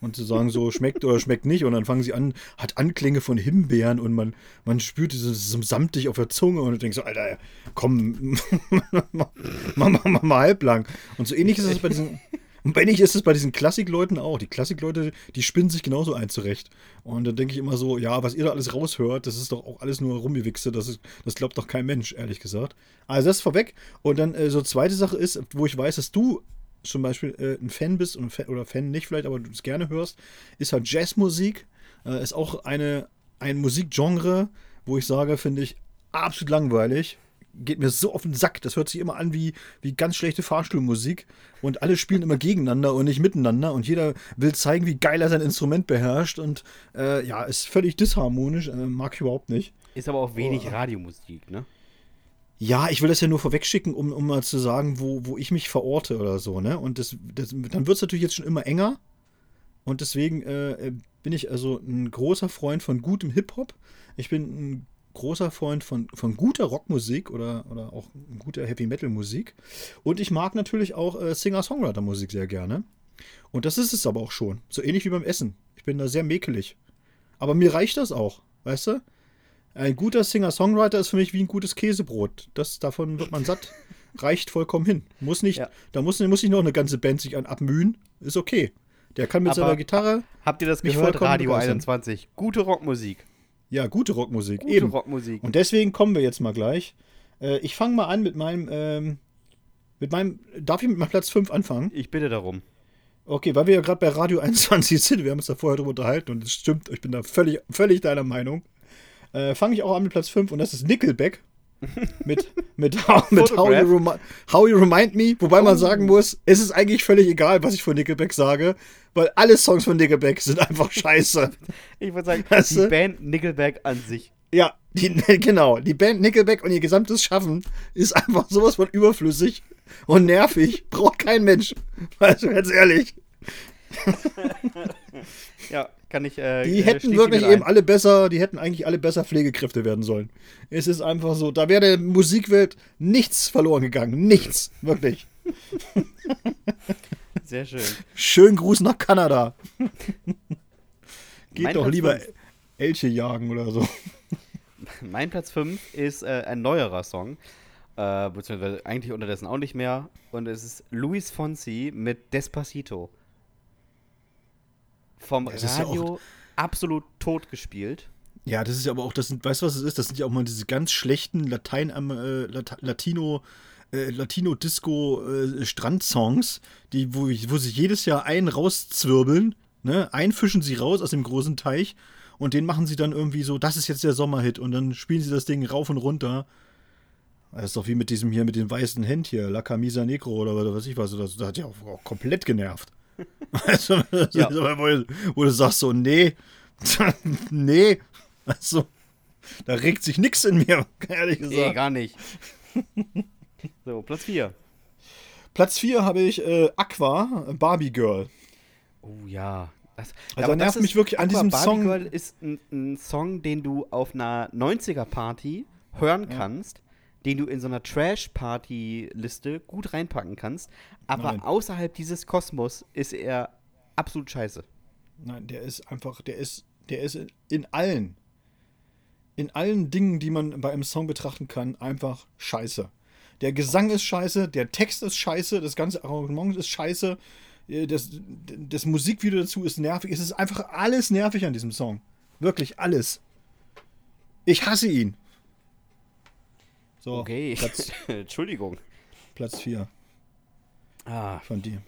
Und zu sagen, so schmeckt oder schmeckt nicht. Und dann fangen sie an, hat Anklänge von Himbeeren und man, man spürt dieses so samtig auf der Zunge und du denkst so, Alter, komm, mach, mach, mach, mach mal halblang. Und so ähnlich ist es bei diesen, Und wenn nicht, ist es bei diesen Klassikleuten auch. Die Klassikleute, die spinnen sich genauso ein zurecht. Und dann denke ich immer so, ja, was ihr da alles raushört, das ist doch auch alles nur Rumgewichse. Das, ist, das glaubt doch kein Mensch, ehrlich gesagt. Also das ist vorweg. Und dann äh, so zweite Sache ist, wo ich weiß, dass du zum Beispiel äh, ein Fan bist und Fan, oder Fan nicht vielleicht, aber du es gerne hörst, ist halt Jazzmusik. Äh, ist auch eine, ein Musikgenre, wo ich sage, finde ich absolut langweilig geht mir so auf den Sack. Das hört sich immer an wie, wie ganz schlechte Fahrstuhlmusik. Und alle spielen immer gegeneinander und nicht miteinander. Und jeder will zeigen, wie geil er sein Instrument beherrscht. Und äh, ja, ist völlig disharmonisch. Äh, mag ich überhaupt nicht. Ist aber auch wenig oh. Radiomusik, ne? Ja, ich will das ja nur vorwegschicken, um, um mal zu sagen, wo, wo ich mich verorte oder so, ne? Und das, das dann wird es natürlich jetzt schon immer enger. Und deswegen äh, bin ich also ein großer Freund von gutem Hip-Hop. Ich bin ein großer Freund von, von guter Rockmusik oder, oder auch guter Heavy Metal Musik. Und ich mag natürlich auch äh, Singer-Songwriter-Musik sehr gerne. Und das ist es aber auch schon. So ähnlich wie beim Essen. Ich bin da sehr mäkelig. Aber mir reicht das auch, weißt du? Ein guter Singer-Songwriter ist für mich wie ein gutes Käsebrot. Das, davon wird man satt. reicht vollkommen hin. Muss nicht, ja. da muss, muss nicht noch eine ganze Band sich an abmühen. Ist okay. Der kann mit aber seiner Gitarre. Habt ihr das gehört? Radio 21. Gute Rockmusik. Ja, gute Rockmusik. Gute Eben. Rockmusik. Und deswegen kommen wir jetzt mal gleich. Äh, ich fange mal an mit meinem, ähm, mit meinem, darf ich mit meinem Platz 5 anfangen? Ich bitte darum. Okay, weil wir ja gerade bei Radio 21 sind, wir haben uns da vorher drüber unterhalten und es stimmt, ich bin da völlig, völlig deiner Meinung. Äh, fange ich auch an mit Platz 5 und das ist Nickelback. mit, mit, how, mit how, you how, you Remind Me, wobei man sagen oh. muss, es ist eigentlich völlig egal, was ich von Nickelback sage, weil alle Songs von Nickelback sind einfach scheiße. Ich würde sagen, weißt die Band Nickelback an sich. Ja, die, genau. Die Band Nickelback und ihr gesamtes Schaffen ist einfach sowas von überflüssig und nervig. Braucht kein Mensch. Also ganz ehrlich. ja, kann ich. Äh, die äh, hätten wirklich eben alle besser, die hätten eigentlich alle besser Pflegekräfte werden sollen. Es ist einfach so, da wäre der Musikwelt nichts verloren gegangen. Nichts. Wirklich. Sehr schön. Schönen Gruß nach Kanada. Geht mein doch Platz lieber fünf. Elche jagen oder so. Mein Platz 5 ist äh, ein neuerer Song. Äh, beziehungsweise eigentlich unterdessen auch nicht mehr. Und es ist Luis Fonsi mit Despacito. Vom das Radio ja absolut tot gespielt. Ja, das ist ja aber auch, das sind, weißt du, was es ist? Das sind ja auch mal diese ganz schlechten Latein, äh, Latino- äh, Latino-Disco-Strandsongs, äh, wo, wo sich jedes Jahr einen rauszwirbeln, ne? Einfischen sie raus aus dem großen Teich und den machen sie dann irgendwie so, das ist jetzt der Sommerhit und dann spielen sie das Ding rauf und runter. Das ist doch wie mit diesem hier, mit dem weißen Hemd hier, La Camisa Negro oder was weiß ich was, das, das hat ja auch, auch komplett genervt. Also, ja. wo, wo, du sagst so, nee, nee, also, da regt sich nichts in mir, ehrlich gesagt. Nee, gar nicht. So, Platz 4. Platz 4 habe ich äh, Aqua, Barbie Girl. Oh ja. Das, also aber nervt mich wirklich an diesem Barbie Song. Girl ist ein, ein, Song, den du auf einer 90er-Party hören ja. kannst, den du in so einer Trash-Party-Liste gut reinpacken kannst. Aber Nein. außerhalb dieses Kosmos ist er absolut scheiße. Nein, der ist einfach, der ist, der ist in allen, in allen Dingen, die man bei einem Song betrachten kann, einfach scheiße. Der Gesang ist scheiße, der Text ist scheiße, das ganze Arrangement ist scheiße, äh, das, das Musikvideo dazu ist nervig. Es ist einfach alles nervig an diesem Song. Wirklich alles. Ich hasse ihn. So, okay. Platz, Entschuldigung. Platz 4. Ah. Von dir.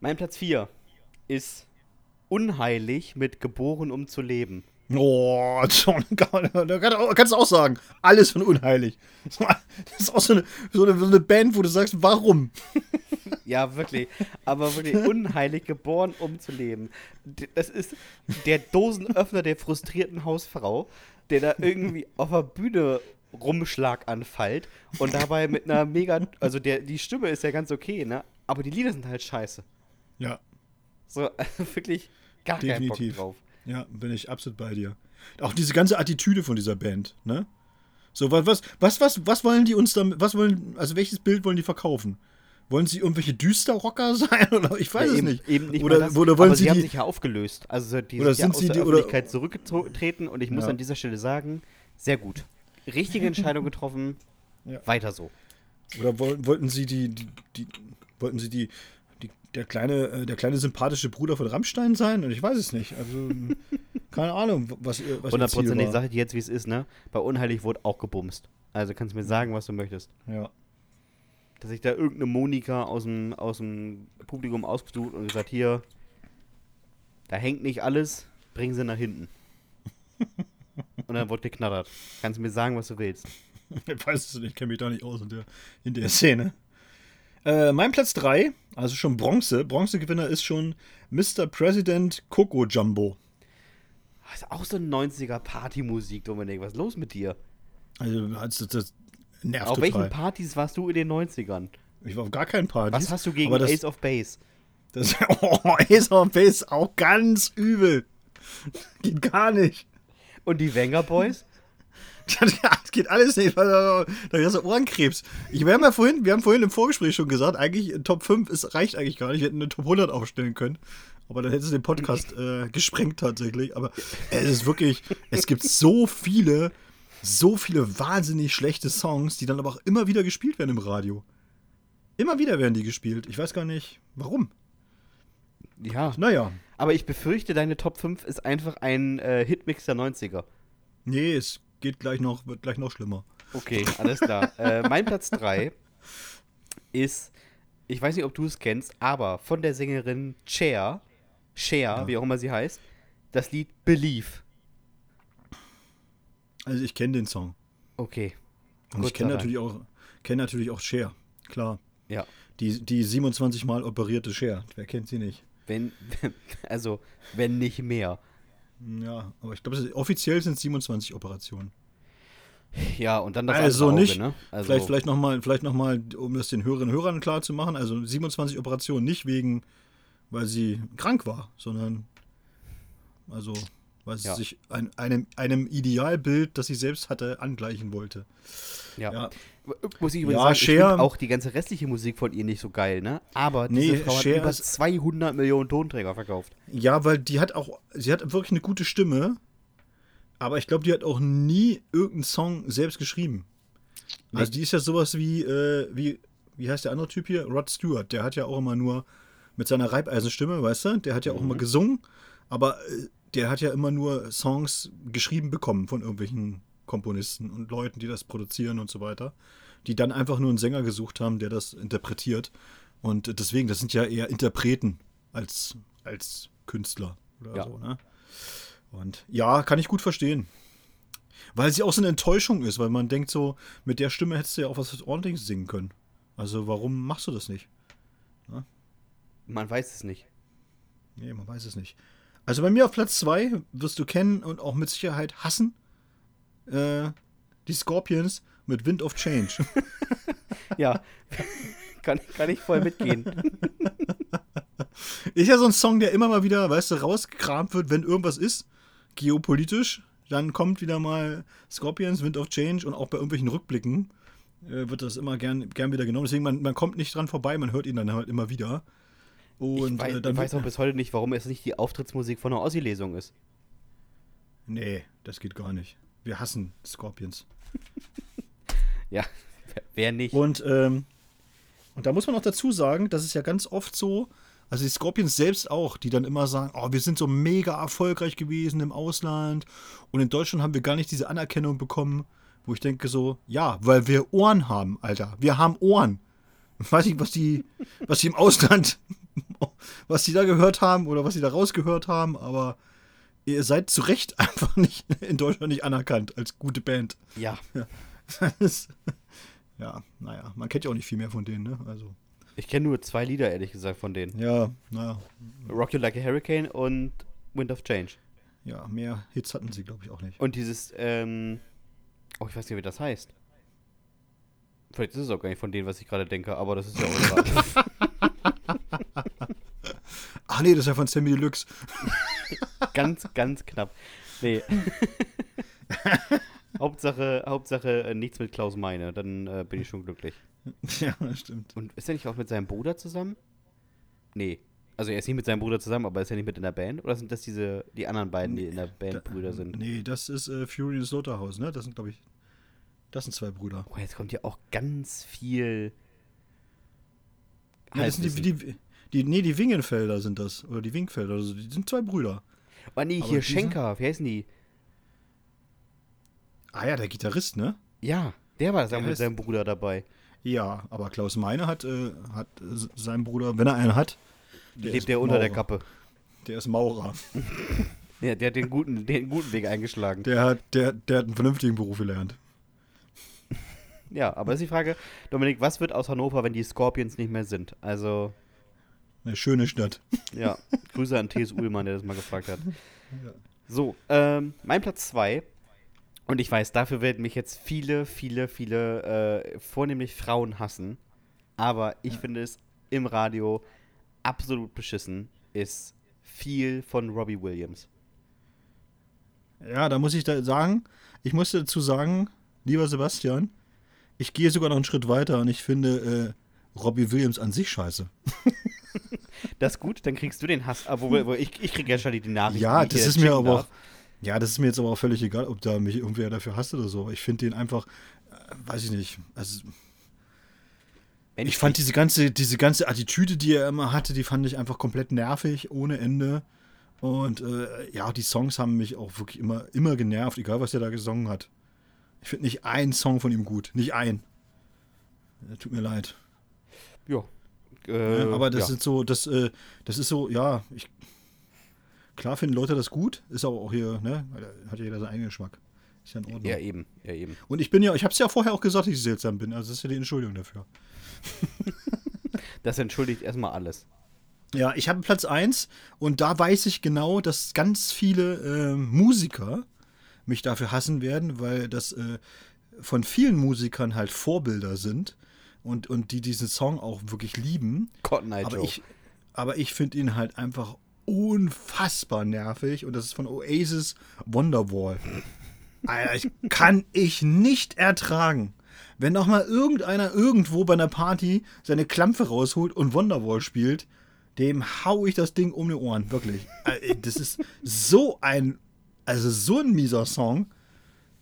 Mein Platz 4 ist unheilig mit geboren um zu leben. Oh, John, da kannst du auch sagen, alles von unheilig. Das ist auch so eine, so eine, so eine Band, wo du sagst, warum? Ja, wirklich. Aber wirklich unheilig geboren, um zu leben. Das ist der Dosenöffner der frustrierten Hausfrau, der da irgendwie auf der Bühne Rumschlag anfällt und dabei mit einer mega, also der, die Stimme ist ja ganz okay, ne? Aber die Lieder sind halt scheiße. Ja. So, also wirklich gar Definitiv. keinen Bock drauf. Ja, bin ich absolut bei dir. Auch diese ganze Attitüde von dieser Band, ne? So, was, was, was, was, was wollen die uns damit, was wollen, also welches Bild wollen die verkaufen? Wollen sie irgendwelche Düsterrocker sein? Oder ich weiß ja, es eben, nicht. Eben nicht oder, das, oder wollen aber sie, sie haben sich ja aufgelöst. Also die oder sind, sind ja aus sie der die, Öffentlichkeit zurückgetreten und ich muss ja. an dieser Stelle sagen, sehr gut. Richtige Entscheidung getroffen. Ja. Weiter so. Oder wollten sie die, die, die, wollten sie die die, der, kleine, äh, der kleine sympathische Bruder von Rammstein sein? Und ich weiß es nicht. Also, keine Ahnung, was, was ihr Ziel Hundertprozentig war. sage ich dir jetzt, wie es ist, ne? Bei Unheilig wurde auch gebumst. Also kannst du mir sagen, was du möchtest. Ja. Dass sich da irgendeine Monika aus dem, aus dem Publikum ausgesucht und gesagt, hier, da hängt nicht alles, bringen sie nach hinten. und dann wurde geknattert. Kannst du mir sagen, was du willst. Ich weiß es nicht, ich kenne mich da nicht aus in der, in der Szene. Äh, mein Platz 3, also schon Bronze. Bronzegewinner ist schon Mr. President Coco Jumbo. Das ist auch so 90er Partymusik, Dominik. Was ist los mit dir? Also, das, das, das nervt Auf welchen total. Partys warst du in den 90ern? Ich war auf gar keinen Partys. Was hast du gegen das, Ace of Base? Das, oh, Ace of Base ist auch ganz übel. Geht gar nicht. Und die Wenger Boys? Das geht alles nicht. Da du Ohrenkrebs. Ich, wir, haben ja vorhin, wir haben vorhin im Vorgespräch schon gesagt, eigentlich Top 5 ist, reicht eigentlich gar nicht. Wir hätten eine Top 100 aufstellen können. Aber dann hättest du den Podcast äh, gesprengt tatsächlich. Aber es ist wirklich, es gibt so viele, so viele wahnsinnig schlechte Songs, die dann aber auch immer wieder gespielt werden im Radio. Immer wieder werden die gespielt. Ich weiß gar nicht, warum. Ja. Naja. Aber ich befürchte, deine Top 5 ist einfach ein äh, Hitmix der 90er. Nee, es geht gleich noch, wird gleich noch schlimmer. Okay, alles klar. äh, mein Platz 3 ist, ich weiß nicht, ob du es kennst, aber von der Sängerin Cher, Cher, wie auch immer sie heißt, das Lied Believe. Also ich kenne den Song. Okay. Und Gott ich kenne natürlich auch, kenne natürlich auch Cher. Klar. Ja. Die, die 27 Mal operierte Cher. Wer kennt sie nicht? Wenn, also, wenn nicht mehr. Ja, aber ich glaube, offiziell sind es 27 Operationen. Ja, und dann das Also Auge, nicht. ne? Also, Vielleicht, vielleicht nochmal, vielleicht noch mal, um das den Hörerinnen und Hörern klar zu machen, also 27 Operationen nicht wegen, weil sie krank war, sondern also, weil sie Ja. sich ein, einem, einem Idealbild, das sie selbst hatte, angleichen wollte. ja. Ja. Muss ich übrigens Ja, sagen, ich Cher- finde auch die ganze restliche Musik von ihr nicht so geil, ne? Aber diese Nee, Frau hat Cher über ist- 200 Millionen Tonträger verkauft. Ja, weil die hat auch, sie hat wirklich eine gute Stimme, aber ich glaube, die hat auch nie irgendeinen Song selbst geschrieben. Also die ist ja sowas wie, äh, wie, wie heißt der andere Typ hier? Rod Stewart, der hat ja auch immer nur mit seiner Reibeisenstimme, weißt du, der hat ja auch immer gesungen, aber äh, der hat ja immer nur Songs geschrieben bekommen von irgendwelchen Komponisten und Leuten, die das produzieren und so weiter, die dann einfach nur einen Sänger gesucht haben, der das interpretiert. Und deswegen, das sind ja eher Interpreten als, als Künstler oder Ja. so, ne? Und ja, kann ich gut verstehen. Weil sie auch so eine Enttäuschung ist, weil man denkt so, mit der Stimme hättest du ja auch was ordentliches singen können. Also warum machst du das nicht? Man weiß es nicht. Nee, man weiß es nicht. Also bei mir auf Platz 2 wirst du kennen und auch mit Sicherheit hassen äh, die Scorpions mit Wind of Change. Ja, kann, kann ich voll mitgehen. Ist ja so ein Song, der immer mal wieder, weißt du, rausgekramt wird, wenn irgendwas ist, geopolitisch. Dann kommt wieder mal Scorpions, Wind of Change und auch bei irgendwelchen Rückblicken äh, wird das immer gern, gern wieder genommen. Deswegen, man, man kommt nicht dran vorbei, man hört ihn dann halt immer wieder. Und ich weiß, äh, dann ich weiß auch bis heute nicht, warum es nicht die Auftrittsmusik von einer Ossi-Lesung ist. Nee, das geht gar nicht. Wir hassen Scorpions. Ja, wer- nicht? Und, ähm, und da muss man auch dazu sagen, das ist ja ganz oft so, also die Scorpions selbst auch, die dann immer sagen, oh, wir sind so mega erfolgreich gewesen im Ausland und in Deutschland haben wir gar nicht diese Anerkennung bekommen, wo ich denke so, ja, weil wir Ohren haben, Alter. Wir haben Ohren. Ich weiß nicht, was die, was die im Ausland, was die da gehört haben oder was sie da rausgehört haben, aber ihr seid zu Recht einfach nicht in Deutschland nicht anerkannt als gute Band. Ja, ist- ja, naja, man kennt ja auch nicht viel mehr von denen, ne? Also, ich kenne nur zwei Lieder, ehrlich gesagt, von denen. ja, naja, Rock You Like a Hurricane und Wind of Change. ja, mehr Hits hatten sie, glaube ich, auch nicht. Und dieses, ähm, oh, ich weiß nicht, wie das heißt. Vielleicht ist es auch gar nicht von denen, was ich gerade denke, aber das ist ja auch egal. Ach nee, das ist ja von Sammy Deluxe. Ganz, ganz knapp. Nee. Hauptsache, Hauptsache äh, nichts mit Klaus Meine, dann äh, bin ich schon glücklich. ja, das stimmt. Und ist er nicht auch mit seinem Bruder zusammen? Nee. Also er ist nicht mit seinem Bruder zusammen, aber ist er nicht mit in der Band? Oder sind das diese, die anderen beiden, die in der Band Brüder sind? Nee, das ist äh, Fury and Slaughterhouse, ne? Das sind, glaube ich, das sind zwei Brüder. Oh, jetzt kommt hier auch ganz viel. Ja, das sind die, die, Die, nee, die Wingenfelder sind das. Oder die Winkfelder. Also die sind zwei Brüder. Oh nee, Aber hier Schenker, wie heißen die? Ah ja, der Gitarrist, ne? Ja, der war Der mit seinem Bruder dabei. Ja, aber Klaus Meine hat, äh, hat äh, sein Bruder, wenn er einen hat, der Lebt der unter der. Kappe. Der ist Maurer. Ja, der hat den guten, den guten Weg eingeschlagen. Der hat, der, der hat einen vernünftigen Beruf gelernt. Ja, aber ist die Frage, Dominik, was wird aus Hannover, wenn die Scorpions nicht mehr sind? Also, Eine schöne Stadt. ja, Grüße an T.S. Uhlmann, der das mal gefragt hat. So, ähm, mein Platz 2. Und ich weiß, dafür werden mich jetzt viele, viele, viele, äh, vornehmlich Frauen hassen. Aber ich finde es im Radio absolut beschissen, ist viel von Robbie Williams. Ja, da muss ich da sagen, ich muss dazu sagen, lieber Sebastian, ich gehe sogar noch einen Schritt weiter und ich finde äh, Robbie Williams an sich scheiße. Das ist gut, dann kriegst du den Hass. Aber wo ich, ich kriege ja schon die Nachrichten. Ja, das ist mir aber auch, ja, das ist mir jetzt aber auch völlig egal, ob da mich irgendwer dafür hasst oder so. Ich finde den einfach, äh, weiß ich nicht, also ich fand diese ganze, diese ganze Attitüde, die er immer hatte, die fand ich einfach komplett nervig, ohne Ende. Und äh, ja, die Songs haben mich auch wirklich immer, immer genervt, egal was er da gesungen hat. Ich finde nicht einen Song von ihm gut, nicht ein. Tut mir leid. Ja. Äh, Ja, aber das ja. sind so, das, äh, das ist so, ja, ich, klar finden Leute das gut, ist aber auch hier, ne, hat ja jeder seinen eigenen Geschmack. Ist ja in Ordnung. Ja, eben, ja, eben. Und ich bin ja, ich habe es ja vorher auch gesagt, dass ich seltsam bin, also das ist ja die Entschuldigung dafür. Das entschuldigt erstmal alles. Ja, ich habe Platz 1 und da weiß ich genau, dass ganz viele äh, Musiker mich dafür hassen werden, weil das äh, von vielen Musikern halt Vorbilder sind und, und die diesen Song auch wirklich lieben. Cotton Eye Aber Joe. ich, aber ich finde ihn halt einfach unfassbar nervig und das ist von Oasis Wonderwall. Alter, ich kann ich nicht ertragen. Wenn noch mal irgendeiner irgendwo bei einer Party seine Klampfe rausholt und Wonderwall spielt, dem hau ich das Ding um die Ohren, wirklich. Äh, Das ist so ein, also so ein mieser Song.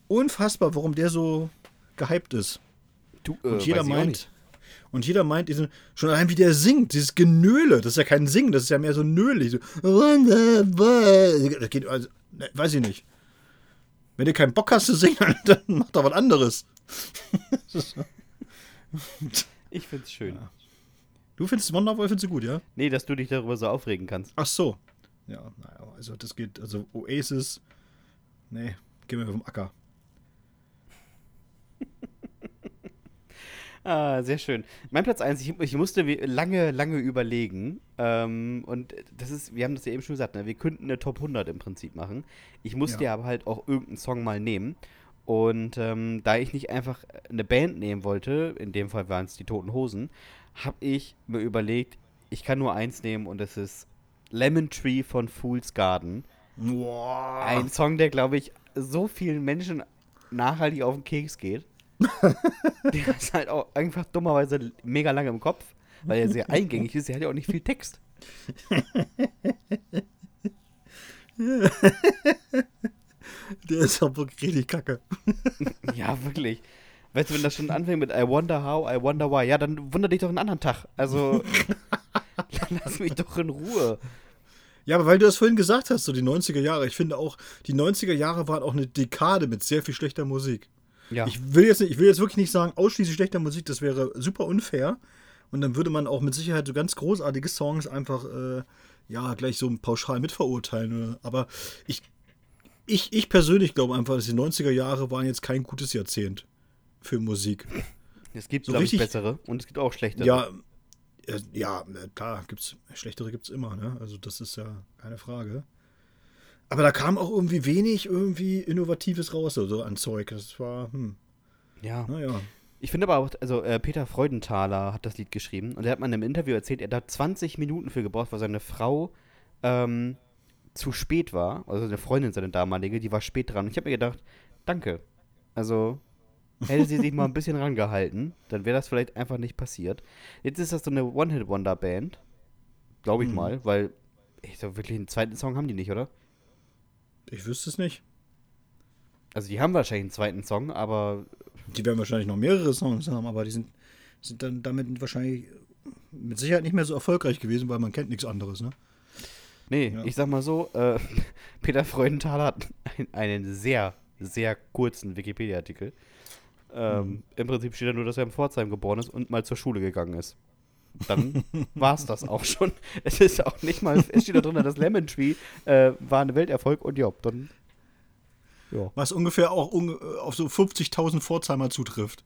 Unfassbar, warum der so gehypt ist. du, äh, Und jeder auch meint. Und jeder meint, diesen, schon allein wie der singt, dieses Genöle, das ist ja kein Singen, das ist ja mehr so nölig. So, das geht, also, ne, weiß ich nicht. Wenn du keinen Bock hast zu singen, dann mach doch was anderes. Ich find's schön. Du findest Wonderwall findest du gut, ja? Nee, dass du dich darüber so aufregen kannst. Ach so. Ja, naja, also das geht, also Oasis, nee, geh mir vom Acker. Ah, sehr schön. Mein Platz 1, ich, ich musste lange, lange überlegen. Ähm, und das ist, wir haben das ja eben schon gesagt, ne? wir könnten eine Top 100 im Prinzip machen. Ich musste Ja. aber halt auch irgendeinen Song mal nehmen. Und ähm, da ich nicht einfach eine Band nehmen wollte, in dem Fall waren es die Toten Hosen, habe ich mir überlegt, ich kann nur eins nehmen und das ist Lemon Tree von Fool's Garden. Boah. Ein Song, der, glaube ich, so vielen Menschen nachhaltig auf den Keks geht. der ist halt auch einfach dummerweise mega lange im Kopf, weil er sehr eingängig ist. Er hat ja auch nicht viel Text. Der ist auch wirklich richtig kacke. Ja, wirklich. Weißt du, wenn das schon anfängt mit I wonder how, I wonder why, ja, dann wunder dich doch einen anderen Tag. Also, dann lass mich doch in Ruhe. Ja, aber weil du das vorhin gesagt hast, so die 90er Jahre, ich finde auch, die 90er Jahre waren auch eine Dekade mit sehr viel schlechter Musik. Ja, Ich will jetzt, ich will jetzt wirklich nicht sagen, ausschließlich schlechter Musik, das wäre super unfair. Und dann würde man auch mit Sicherheit so ganz großartige Songs einfach, äh, ja, gleich so pauschal mitverurteilen. Aber ich, ich, ich persönlich glaube einfach, dass die 90er Jahre waren jetzt kein gutes Jahrzehnt für Musik. es gibt, so glaube ich, bessere und es gibt auch schlechtere. Ja, äh, ja, klar, gibt's, schlechtere gibt es immer, ne? Also das ist ja keine Frage. Aber da kam auch irgendwie wenig irgendwie Innovatives raus, so an Zeug. Das war, hm, ja. naja. Ich finde aber auch, also äh, Peter Freudenthaler hat das Lied geschrieben und er hat mal in einem Interview erzählt, er hat da 20 Minuten für gebraucht, weil seine Frau ähm, zu spät war, also seine Freundin, seine damalige, die war spät dran. Und ich habe mir gedacht, danke. Also hätte sie sich mal ein bisschen rangehalten, dann wäre das vielleicht einfach nicht passiert. Jetzt ist das so eine One-Hit-Wonder-Band, glaube ich Mhm. mal, weil ich so wirklich einen zweiten Song haben die nicht, oder? Ich wüsste es nicht. Also die haben wahrscheinlich einen zweiten Song, aber Die werden wahrscheinlich noch mehrere Songs haben, aber die sind, sind dann damit wahrscheinlich mit Sicherheit nicht mehr so erfolgreich gewesen, weil man kennt nichts anderes, ne? Nee, Ja. ich sag mal so, äh, Peter Freudenthaler hat ein, einen sehr, sehr kurzen Wikipedia-Artikel. Ähm, Mhm. Im Prinzip steht da nur, dass er in Pforzheim geboren ist und mal zur Schule gegangen ist. Dann war es das auch schon. Es ist auch nicht mal, es steht da drin, dass Lemon Tree äh, war ein Welterfolg und ja, dann. Ja. Was ungefähr auch unge äh, auf so 50.000 Pforzheimer zutrifft.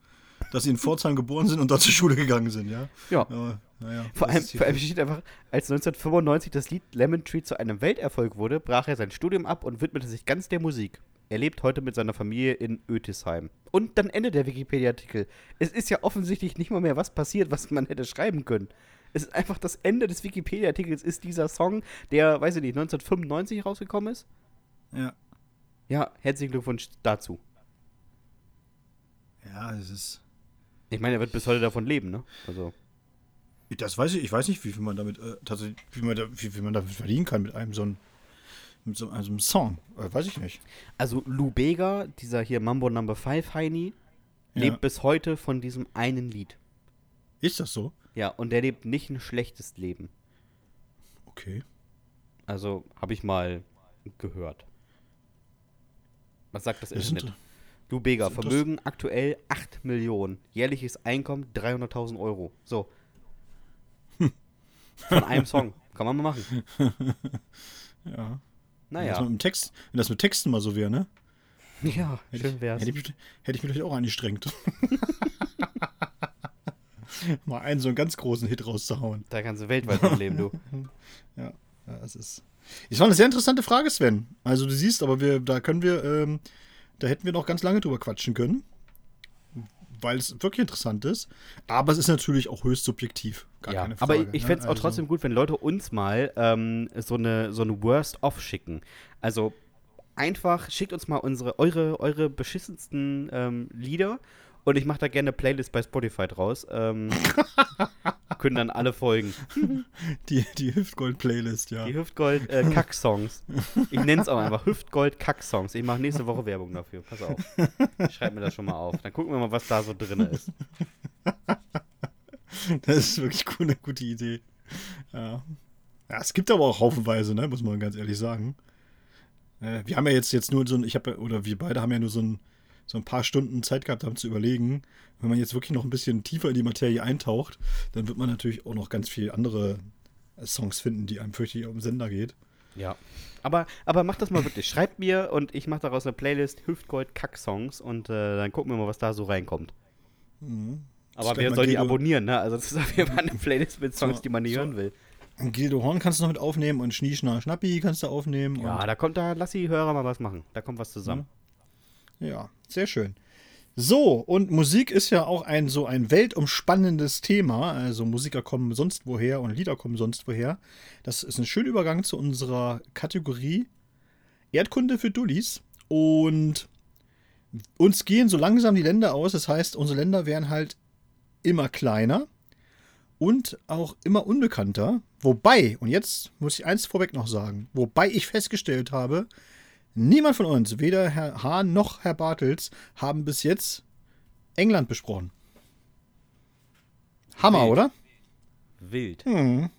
Dass sie in Pforzheim geboren sind und dort zur Schule gegangen sind, ja? Ja. Ja, naja, Vor das allem, vor allem steht einfach, als 1995 das Lied Lemon Tree zu einem Welterfolg wurde, brach er sein Studium ab und widmete sich ganz der Musik. Er lebt heute mit seiner Familie in Ötisheim. Und dann endet der Wikipedia-Artikel. Es ist ja offensichtlich nicht mal mehr was passiert, was man hätte schreiben können. Es ist einfach das Ende des Wikipedia-Artikels ist dieser Song, der, weiß ich nicht, 1995 rausgekommen ist. ja. Ja, herzlichen Glückwunsch dazu. ja, es ist. Ich meine, er wird bis heute davon leben, ne? Also. Das weiß ich, ich weiß nicht, wie viel man damit äh, tatsächlich, wie man, da, wie viel man damit verdienen kann mit einem so einem, mit so einem Song. Äh, weiß ich nicht. Also Lou Bega, dieser hier Mambo Number 5 Heini, Ja. lebt bis heute von diesem einen Lied. Ist das so? Ja, und der lebt nicht ein schlechtes Leben. Okay. Also habe ich mal gehört. Was sagt das Das Internet? Lou Bega, Vermögen aktuell 8 Millionen. Jährliches Einkommen 300.000 Euro. So. Von einem Song. Kann man mal machen. ja. Wenn das, Naja. mit dem Text, wenn das mit Texten mal so wäre, ne? Ja, schön wär's. Hätte ich, mich- hätte ich mich vielleicht auch angestrengt. mal einen so einen ganz großen Hit rauszuhauen. Da kannst du weltweit von leben, du. Ja, ja, es ist. Es war eine sehr interessante Frage, Sven. Also du siehst, aber wir, da können wir, ähm, da hätten wir noch ganz lange drüber quatschen können. Weil es wirklich interessant ist. Aber es ist natürlich auch höchst subjektiv. Gar ja, keine aber Frage. ich, ich ne? fände es auch Also- trotzdem gut, wenn Leute uns mal ähm, so eine, so eine Worst-of schicken. Also einfach schickt uns mal unsere, eure, eure beschissensten ähm, Lieder und ich mache da gerne eine Playlist bei Spotify draus. Ähm, können dann alle folgen. Die, die Hüftgold-Playlist, ja. Die Hüftgold-Kack-Songs. ich nenne es auch einfach Hüftgold-Kack-Songs. Ich mache nächste Woche Werbung dafür. Pass auf. Ich schreibe mir das schon mal auf. Dann gucken wir mal, was da so drin ist. Das ist wirklich cool, eine gute Idee. Ja. ja, es gibt aber auch haufenweise, ne, muss man ganz ehrlich sagen. Äh, wir haben ja jetzt, jetzt nur so ein, ich habe ja, oder wir beide haben ja nur so ein, so ein paar Stunden Zeit gehabt haben zu überlegen. Wenn man jetzt wirklich noch ein bisschen tiefer in die Materie eintaucht, dann wird man natürlich auch noch ganz viele andere äh, Songs finden, die einem fürchterlich auf den Sender geht. Ja. Aber, aber macht das mal wirklich. Schreibt mir und ich mache daraus eine Playlist Hüftgold-Kack-Songs und äh, dann gucken wir mal, was da so reinkommt. Aber Schreibt wer soll die abonnieren, ne? Also das ist auf jeden Fall eine Playlist mit Songs, So, die man nicht so. hören will. Und Gildo Horn kannst du noch mit aufnehmen und Schnie, Schna, Schnappi kannst du aufnehmen. Ja, da kommt da, lass die Hörer mal was machen. Da kommt was zusammen. Ja, sehr schön. So, und Musik ist ja auch ein so ein weltumspannendes Thema. Also Musiker kommen sonst woher und Lieder kommen sonst woher. Das ist ein schöner Übergang zu unserer Kategorie Erdkunde für Dullis. Und uns gehen so langsam die Länder aus. Das heißt, unsere Länder werden halt immer kleiner und auch immer unbekannter. Wobei, und jetzt muss ich eins vorweg noch sagen, wobei ich festgestellt habe, Niemand von uns, weder Herr Hahn noch Herr Bartels, haben bis jetzt England besprochen. Hammer, Wild. oder? Wild. Hm.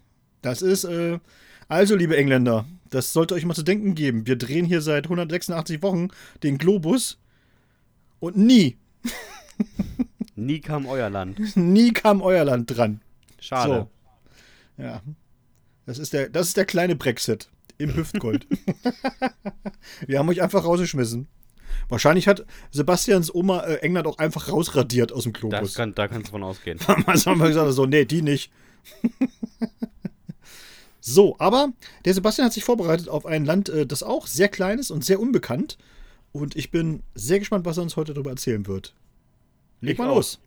Das ist, äh, also, liebe Engländer, das sollte euch mal zu denken geben. Wir drehen hier seit 186 Wochen den Globus und nie, Nie kam euer Land. nie kam euer Land dran. Schade. So. Ja. Das ist der, das ist der kleine Brexit im Hüftgold. Wir haben euch einfach rausgeschmissen. Wahrscheinlich hat Sebastians Oma äh, England auch einfach rausradiert aus dem Das Globus. kann, da kannst du von ausgehen. Damals haben wir gesagt, so, nee, die nicht. so, aber der Sebastian hat sich vorbereitet auf ein Land, äh, das auch sehr klein ist und sehr unbekannt. Und ich bin sehr gespannt, was er uns heute darüber erzählen wird. Leg Ich mal auch. los.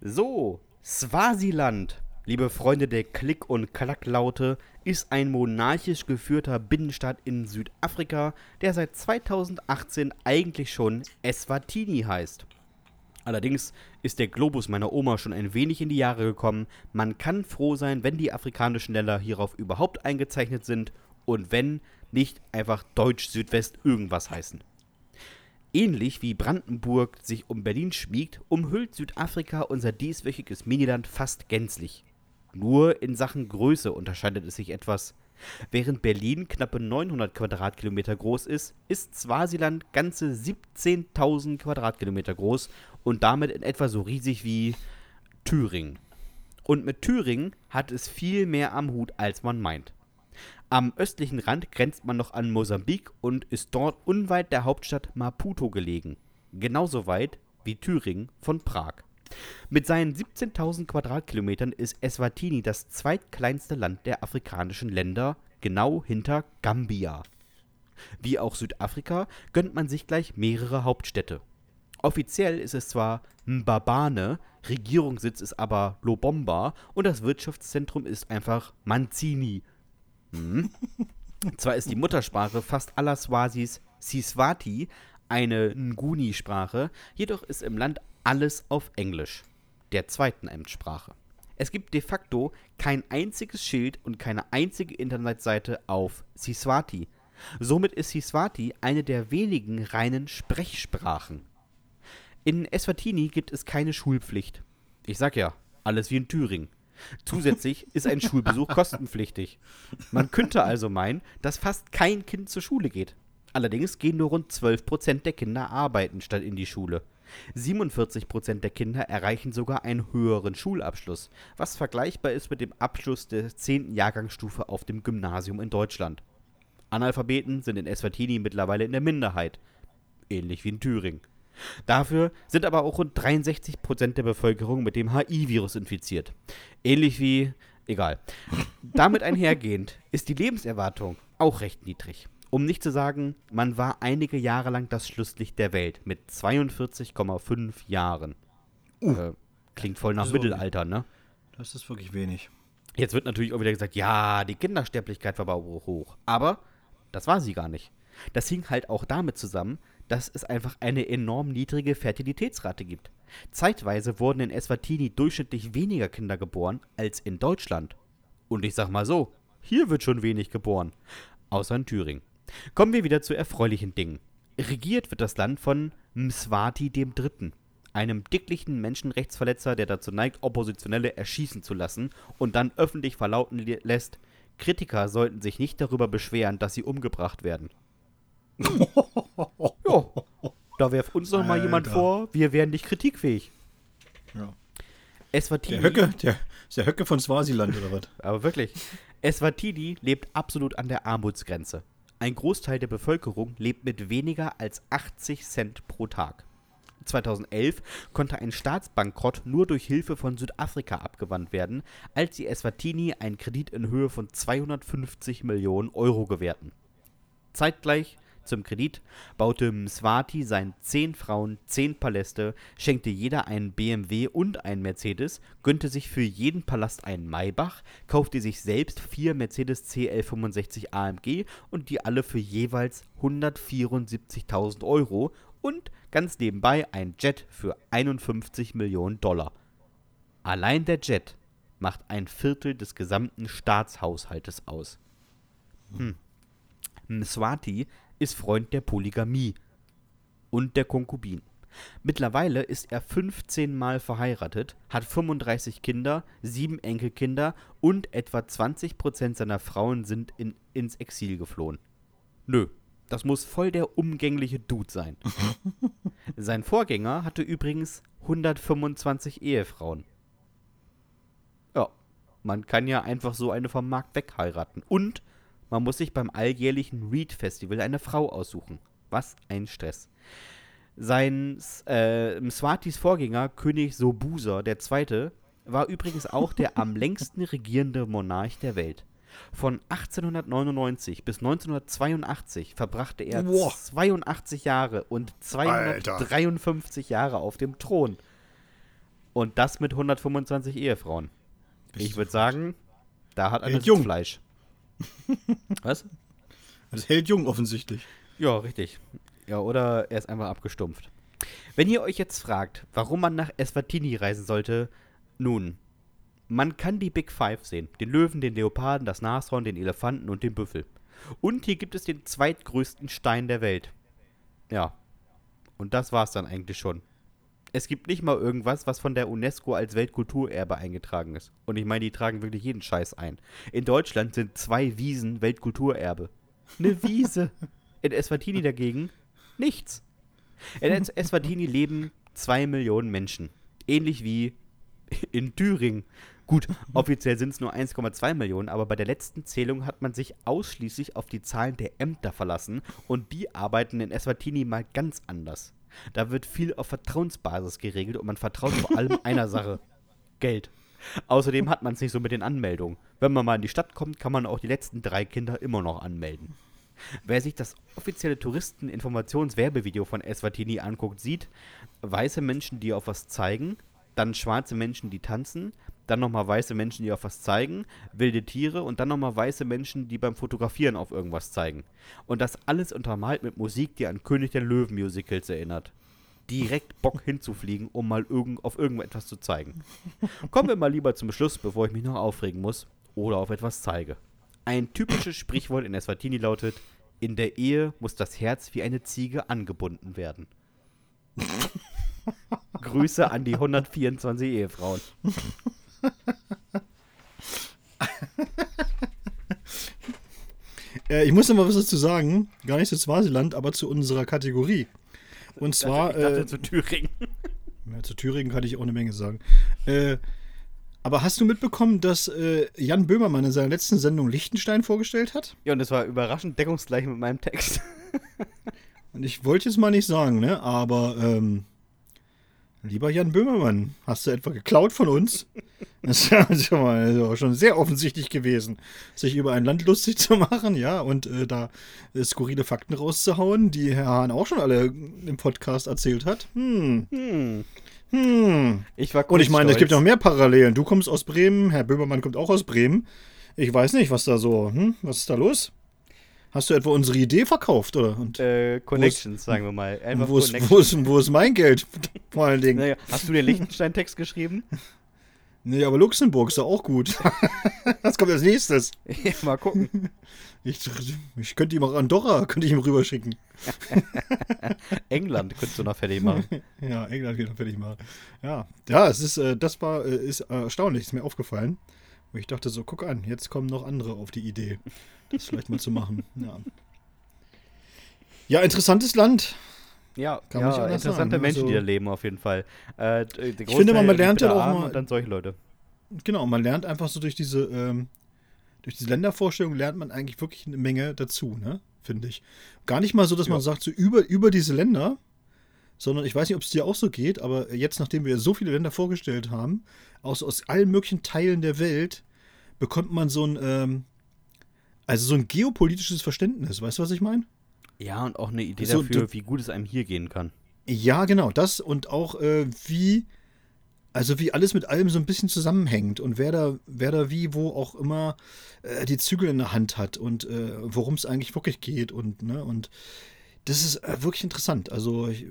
So, Swasiland, liebe Freunde der Klick- und Klacklaute, ist ein monarchisch geführter Binnenstaat in Südafrika, der seit 2018 eigentlich schon Eswatini heißt. Allerdings ist der Globus meiner Oma schon ein wenig in die Jahre gekommen. Man kann froh sein, wenn die afrikanischen Länder hierauf überhaupt eingezeichnet sind und wenn nicht einfach Deutsch Südwest irgendwas heißen. Ähnlich wie Brandenburg sich um Berlin schmiegt, umhüllt Südafrika unser dieswöchiges Miniland fast gänzlich. Nur in Sachen Größe unterscheidet es sich etwas. Während Berlin knappe 900 Quadratkilometer groß ist, ist Swasiland ganze 17.000 Quadratkilometer groß und damit in etwa so riesig wie Thüringen. Und mit Thüringen hat es viel mehr am Hut, als man meint. Am östlichen Rand grenzt man noch an Mosambik und ist dort unweit der Hauptstadt Maputo gelegen. Genauso weit wie Thüringen von Prag. Mit seinen 17.000 Quadratkilometern ist Eswatini das zweitkleinste Land der afrikanischen Länder, genau hinter Gambia. Wie auch Südafrika gönnt man sich gleich mehrere Hauptstädte. Offiziell ist es zwar Mbabane, Regierungssitz ist aber Lobomba und das Wirtschaftszentrum ist einfach Manzini. Hm. zwar ist die Muttersprache fast aller Swazis Siswati, eine Nguni-Sprache, jedoch ist im Land alles auf Englisch, der zweiten Amtssprache. Es gibt de facto kein einziges Schild und keine einzige Internetseite auf Siswati. Somit ist Siswati eine der wenigen reinen Sprechsprachen. In Eswatini gibt es keine Schulpflicht. Ich sag ja, alles wie in Thüringen. Zusätzlich ist ein Schulbesuch kostenpflichtig. Man könnte also meinen, dass fast kein Kind zur Schule geht. Allerdings gehen nur rund 12% der Kinder arbeiten statt in die Schule. 47% der Kinder erreichen sogar einen höheren Schulabschluss, was vergleichbar ist mit dem Abschluss der 10. Jahrgangsstufe auf dem Gymnasium in Deutschland. Analphabeten sind in Eswatini mittlerweile in der Minderheit, ähnlich wie in Thüringen. Dafür sind aber auch rund 63% der Bevölkerung mit dem HIV-Virus infiziert. Ähnlich wie, egal. Damit einhergehend ist die Lebenserwartung auch recht niedrig. Um nicht zu sagen, man war einige Jahre lang das Schlusslicht der Welt mit 42,5 Jahren. Uh, äh, klingt voll nach also, Mittelalter, ne? Das ist wirklich wenig. Jetzt wird natürlich auch wieder gesagt, ja, die Kindersterblichkeit war aber hoch. Aber das war sie gar nicht. Das hing halt auch damit zusammen, dass es einfach eine enorm niedrige Fertilitätsrate gibt. Zeitweise wurden in Eswatini durchschnittlich weniger Kinder geboren als in Deutschland. Und ich sag mal so, hier wird schon wenig geboren. Außer in Thüringen. Kommen wir wieder zu erfreulichen Dingen. Regiert wird das Land von Mswati III., einem dicklichen Menschenrechtsverletzer, der dazu neigt, Oppositionelle erschießen zu lassen und dann öffentlich verlauten lässt, Kritiker sollten sich nicht darüber beschweren, dass sie umgebracht werden. ja, da werft uns noch mal jemand vor, wir wären nicht kritikfähig. Ja. Eswatini. Der Höcke, der, der Höcke von Swasiland oder was? Aber wirklich. Eswatini lebt absolut an der Armutsgrenze. Ein Großteil der Bevölkerung lebt mit weniger als 80 Cent pro Tag. 2011 konnte ein Staatsbankrott nur durch Hilfe von Südafrika abgewandt werden, als die Eswatini einen Kredit in Höhe von 250 Millionen Euro gewährten. Zeitgleich zum Kredit baute Mswati seinen zehn Frauen zehn Paläste, schenkte jeder einen BMW und einen Mercedes, gönnte sich für jeden Palast einen Maybach, kaufte sich selbst vier Mercedes CL65 AMG und die alle für jeweils 174.000 Euro und ganz nebenbei ein Jet für 51 Millionen Dollar. Allein der Jet macht ein Viertel des gesamten Staatshaushaltes aus. Hm. Mswati ist Freund der Polygamie und der Konkubin. Mittlerweile ist er 15 Mal verheiratet, hat 35 Kinder, 7 Enkelkinder und etwa 20% seiner Frauen sind in, ins Exil geflohen. Nö, das muss voll der umgängliche Dude sein. Sein Vorgänger hatte übrigens 125 Ehefrauen. Ja, man kann ja einfach so eine vom Markt wegheiraten. Und man muss sich beim alljährlichen Reed Festival eine Frau aussuchen. Was ein Stress. Sein äh, Mswatis Vorgänger, König Sobusa II., war übrigens auch der am längsten regierende Monarch der Welt. Von 1899 bis 1982 verbrachte er Boah. 82 Jahre und 253 Alter. Jahre auf dem Thron. Und das mit 125 Ehefrauen. Bist ich würde sagen, da hat er Fleisch. Was? Das hält jung offensichtlich. Ja, richtig. Ja, oder er ist einfach abgestumpft. Wenn ihr euch jetzt fragt, warum man nach Eswatini reisen sollte, nun, man kann die Big Five sehen. Den Löwen, den Leoparden, das Nashorn, den Elefanten und den Büffel. Und hier gibt es den zweitgrößten Stein der Welt. Ja. Und das war's dann eigentlich schon. Es gibt nicht mal irgendwas, was von der UNESCO als Weltkulturerbe eingetragen ist. Und ich meine, die tragen wirklich jeden Scheiß ein. In Deutschland sind zwei Wiesen Weltkulturerbe. Eine Wiese. In Eswatini dagegen nichts. In Es- Eswatini leben zwei Millionen Menschen. Ähnlich wie in Thüringen. Gut, offiziell sind es nur 1,2 Millionen, aber bei der letzten Zählung hat man sich ausschließlich auf die Zahlen der Ämter verlassen und die arbeiten in Eswatini mal ganz anders. Da wird viel auf Vertrauensbasis geregelt und man vertraut vor allem einer Sache: Geld. Außerdem hat man es nicht so mit den Anmeldungen. Wenn man mal in die Stadt kommt, kann man auch die letzten drei Kinder immer noch anmelden. Wer sich das offizielle Touristeninformationswerbevideo von Eswatini anguckt, sieht weiße Menschen, die auf was zeigen, dann schwarze Menschen, die tanzen, dann nochmal weiße Menschen, die auf was zeigen, wilde Tiere und dann nochmal weiße Menschen, die beim Fotografieren auf irgendwas zeigen. Und das alles untermalt mit Musik, die an König der Löwen Musicals erinnert. Direkt Bock hinzufliegen, um mal irgend, auf irgendetwas zu zeigen. Kommen wir mal lieber zum Schluss, bevor ich mich noch aufregen muss oder auf etwas zeige. Ein typisches Sprichwort in Eswatini lautet: In der Ehe muss das Herz wie eine Ziege angebunden werden. Grüße an die 124 Ehefrauen. Äh, ich muss noch mal was dazu sagen. Gar nicht zu Swasiland, aber zu unserer Kategorie. Und zwar. ich dachte äh, zu Thüringen. Ja, zu Thüringen kann ich auch eine Menge sagen. Äh, aber hast du mitbekommen, dass äh, Jan Böhmermann in seiner letzten Sendung Liechtenstein vorgestellt hat? Ja, und das war überraschend deckungsgleich mit meinem Text. Und ich wollte es mal nicht sagen, ne? Aber ähm, lieber Jan Böhmermann, hast du etwa geklaut von uns? Das ist ja schon mal- schon sehr offensichtlich gewesen, sich über ein Land lustig zu machen, ja, und äh, da äh, skurrile Fakten rauszuhauen, die Herr Hahn auch schon alle im Podcast erzählt hat. Hm, Hm. hm. Ich war Und ich meine, es gibt noch noch mehr Parallelen. Du kommst aus Bremen, Herr Böhmermann kommt auch aus Bremen. Ich weiß nicht, was da so, hm? Was ist da los? Hast du etwa unsere Idee verkauft, oder? Und äh, Connections, sagen wir mal. Einfach wo, ist, wo, ist, wo ist mein Geld? Vor allen Dingen. Naja, hast du den Liechtenstein-Text geschrieben? Nee, aber Luxemburg ist doch auch gut. Was kommt als nächstes? Ja, mal gucken. Ich, ich könnte ihm auch Andorra, könnte ich ihm rüberschicken. England könntest du noch fertig machen. Ja, England geht noch fertig machen. Ja, ja, es ist, äh, das war, äh, ist erstaunlich, ist mir aufgefallen. Und ich dachte so, guck an, jetzt kommen noch andere auf die Idee, das vielleicht mal zu machen. Ja. ja, interessantes Land. Ja, Kann man nicht ja interessante sagen, Menschen, also- die da leben auf jeden Fall. Äh, der Ich finde, man Großteil lernt ja auch mal- Und dann solche Leute. Genau, man lernt einfach so durch diese, ähm, durch diese Ländervorstellung lernt man eigentlich wirklich eine Menge dazu, ne? Finde ich. Gar nicht mal so, dass man Ja. sagt, so über, über diese Länder, sondern ich weiß nicht, ob es dir auch so geht, aber jetzt, nachdem wir so viele Länder vorgestellt haben, aus, aus allen möglichen Teilen der Welt, bekommt man so ein, ähm, also so ein geopolitisches Verständnis. Weißt du, was ich meine? Ja, und auch eine Idee So, dafür, du- wie gut es einem hier gehen kann. Ja, genau, das und auch äh, wie, also wie alles mit allem so ein bisschen zusammenhängt und wer da, wer da wie, wo auch immer äh, die Zügel in der Hand hat und äh, worum es eigentlich wirklich geht und, ne, und das ist äh, wirklich interessant. Also, ich,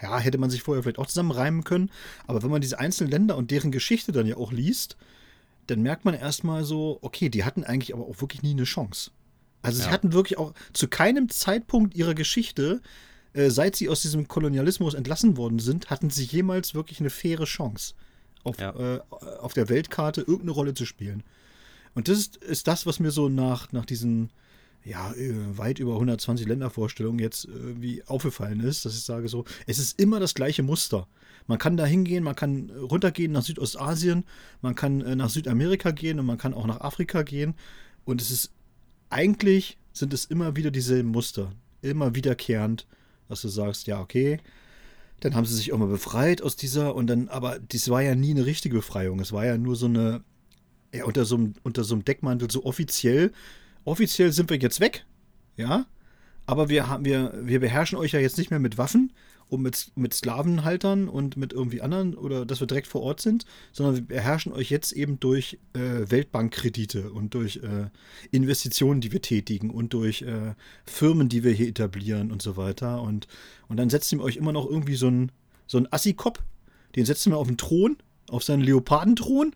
ja, hätte man sich vorher vielleicht auch zusammenreimen können, aber wenn man diese einzelnen Länder und deren Geschichte dann ja auch liest, dann merkt man erstmal so, okay, die hatten eigentlich aber auch wirklich nie eine Chance. Also sie Ja. hatten wirklich auch zu keinem Zeitpunkt ihrer Geschichte, äh, seit sie aus diesem Kolonialismus entlassen worden sind, hatten sie jemals wirklich eine faire Chance, auf, Ja. äh, auf der Weltkarte irgendeine Rolle zu spielen. Und das ist, ist das, was mir so nach, nach diesen ja, äh, weit über 120 Ländervorstellungen jetzt irgendwie aufgefallen ist, dass ich sage so, es ist immer das gleiche Muster. Man kann da hingehen, man kann äh, runtergehen nach Südostasien, man kann äh, nach Südamerika gehen und man kann auch nach Afrika gehen. Und es ist eigentlich sind es immer wieder dieselben Muster. Immer wiederkehrend, dass du sagst, ja, okay, dann haben sie sich auch mal befreit aus dieser und dann, aber das war ja nie eine richtige Befreiung. Es war ja nur so eine, ja, unter so einem, unter so einem Deckmantel, so offiziell. Offiziell sind wir jetzt weg, ja, aber wir wir, wir beherrschen euch ja jetzt nicht mehr mit Waffen und mit, mit Sklavenhaltern und mit irgendwie anderen oder dass wir direkt vor Ort sind, sondern wir beherrschen euch jetzt eben durch äh, Weltbankkredite und durch äh, Investitionen, die wir tätigen und durch äh, Firmen, die wir hier etablieren und so weiter. Und, und dann setzen wir euch immer noch irgendwie so einen so einen den setzen wir auf den Thron, auf seinen Leopardenthron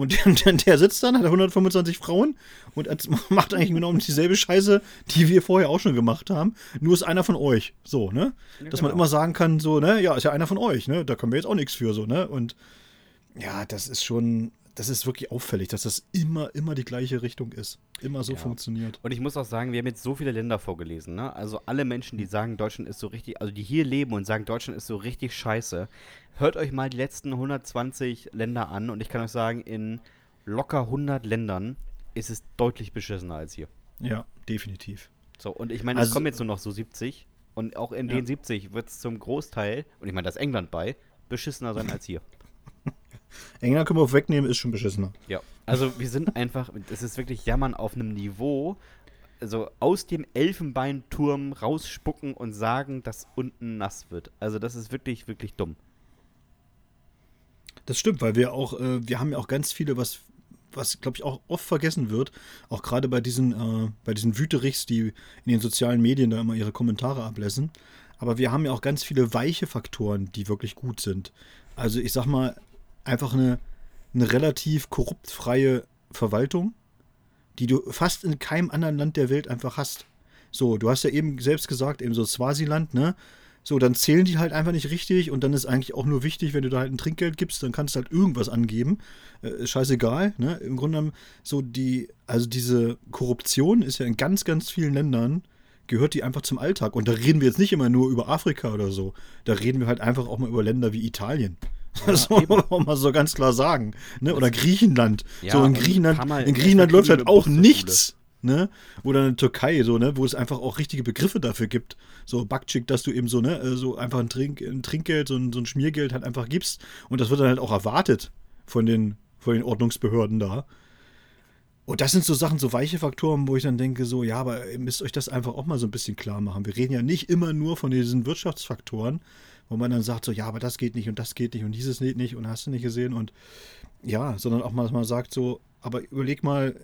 Und der, der sitzt dann, hat 125 Frauen und macht eigentlich genau dieselbe Scheiße, die wir vorher auch schon gemacht haben. Nur ist einer von euch. So, ne? Ja, Dass man genau. immer sagen kann, so, ne, ja, ist ja einer von euch, ne? Da können wir jetzt auch nichts für, so, ne? Und ja, das ist schon, das ist wirklich auffällig, dass das immer, immer die gleiche Richtung ist. Immer so ja. funktioniert. Und ich muss auch sagen, wir haben jetzt so viele Länder vorgelesen, ne? Also alle Menschen, die sagen, Deutschland ist so richtig, also die hier leben und sagen, Deutschland ist so richtig scheiße, hört euch mal die letzten 120 Länder an und ich kann euch sagen, in locker 100 Ländern ist es deutlich beschissener als hier. Ja, definitiv. So, und ich meine, also, es kommen jetzt nur noch so 70 und auch in ja. den 70 wird es zum Großteil, und ich meine, das England bei, beschissener sein als hier. England können wir auf wegnehmen, ist schon beschissener. Ja, also wir sind einfach, es ist wirklich Jammern auf einem Niveau, also aus dem Elfenbeinturm rausspucken und sagen, dass unten nass wird. Also das ist wirklich, wirklich dumm. Das stimmt, weil wir auch, äh, wir haben ja auch ganz viele, was, was glaube ich auch oft vergessen wird, auch gerade bei diesen, äh, bei diesen Wüterichs, die in den sozialen Medien da immer ihre Kommentare ablassen. Aber wir haben ja auch ganz viele weiche Faktoren, die wirklich gut sind. Also ich sag mal, einfach eine, eine relativ korruptfreie Verwaltung, die du fast in keinem anderen Land der Welt einfach hast. So, du hast ja eben selbst gesagt, eben so Swasiland, ne? So, dann zählen die halt einfach nicht richtig und dann ist eigentlich auch nur wichtig, wenn du da halt ein Trinkgeld gibst, dann kannst du halt irgendwas angeben. Äh, scheißegal, ne? Im Grunde genommen, so die, also diese Korruption ist ja in ganz, ganz vielen Ländern, gehört die einfach zum Alltag. Und da reden wir jetzt nicht immer nur über Afrika oder so. Da reden wir halt einfach auch mal über Länder wie Italien. Das muss man auch mal so ganz klar sagen. Ne? Oder Griechenland. Ja, so in Griechenland, in Griechenland läuft halt auch nichts. Ne? Oder in der Türkei, so, ne, wo es einfach auch richtige Begriffe dafür gibt. So Backchick, dass du eben so, ne, äh, so einfach ein, Trink, ein Trinkgeld, so ein, so ein Schmiergeld halt einfach gibst. Und das wird dann halt auch erwartet von den, von den Ordnungsbehörden da. Und das sind so Sachen, so weiche Faktoren, wo ich dann denke, so, ja, aber ihr müsst euch das einfach auch mal so ein bisschen klar machen. Wir reden ja nicht immer nur von diesen Wirtschaftsfaktoren, wo man dann sagt, so, ja, aber das geht nicht und das geht nicht und dieses geht nicht und hast du nicht gesehen und ja, sondern auch mal, dass man sagt, so, aber überleg mal,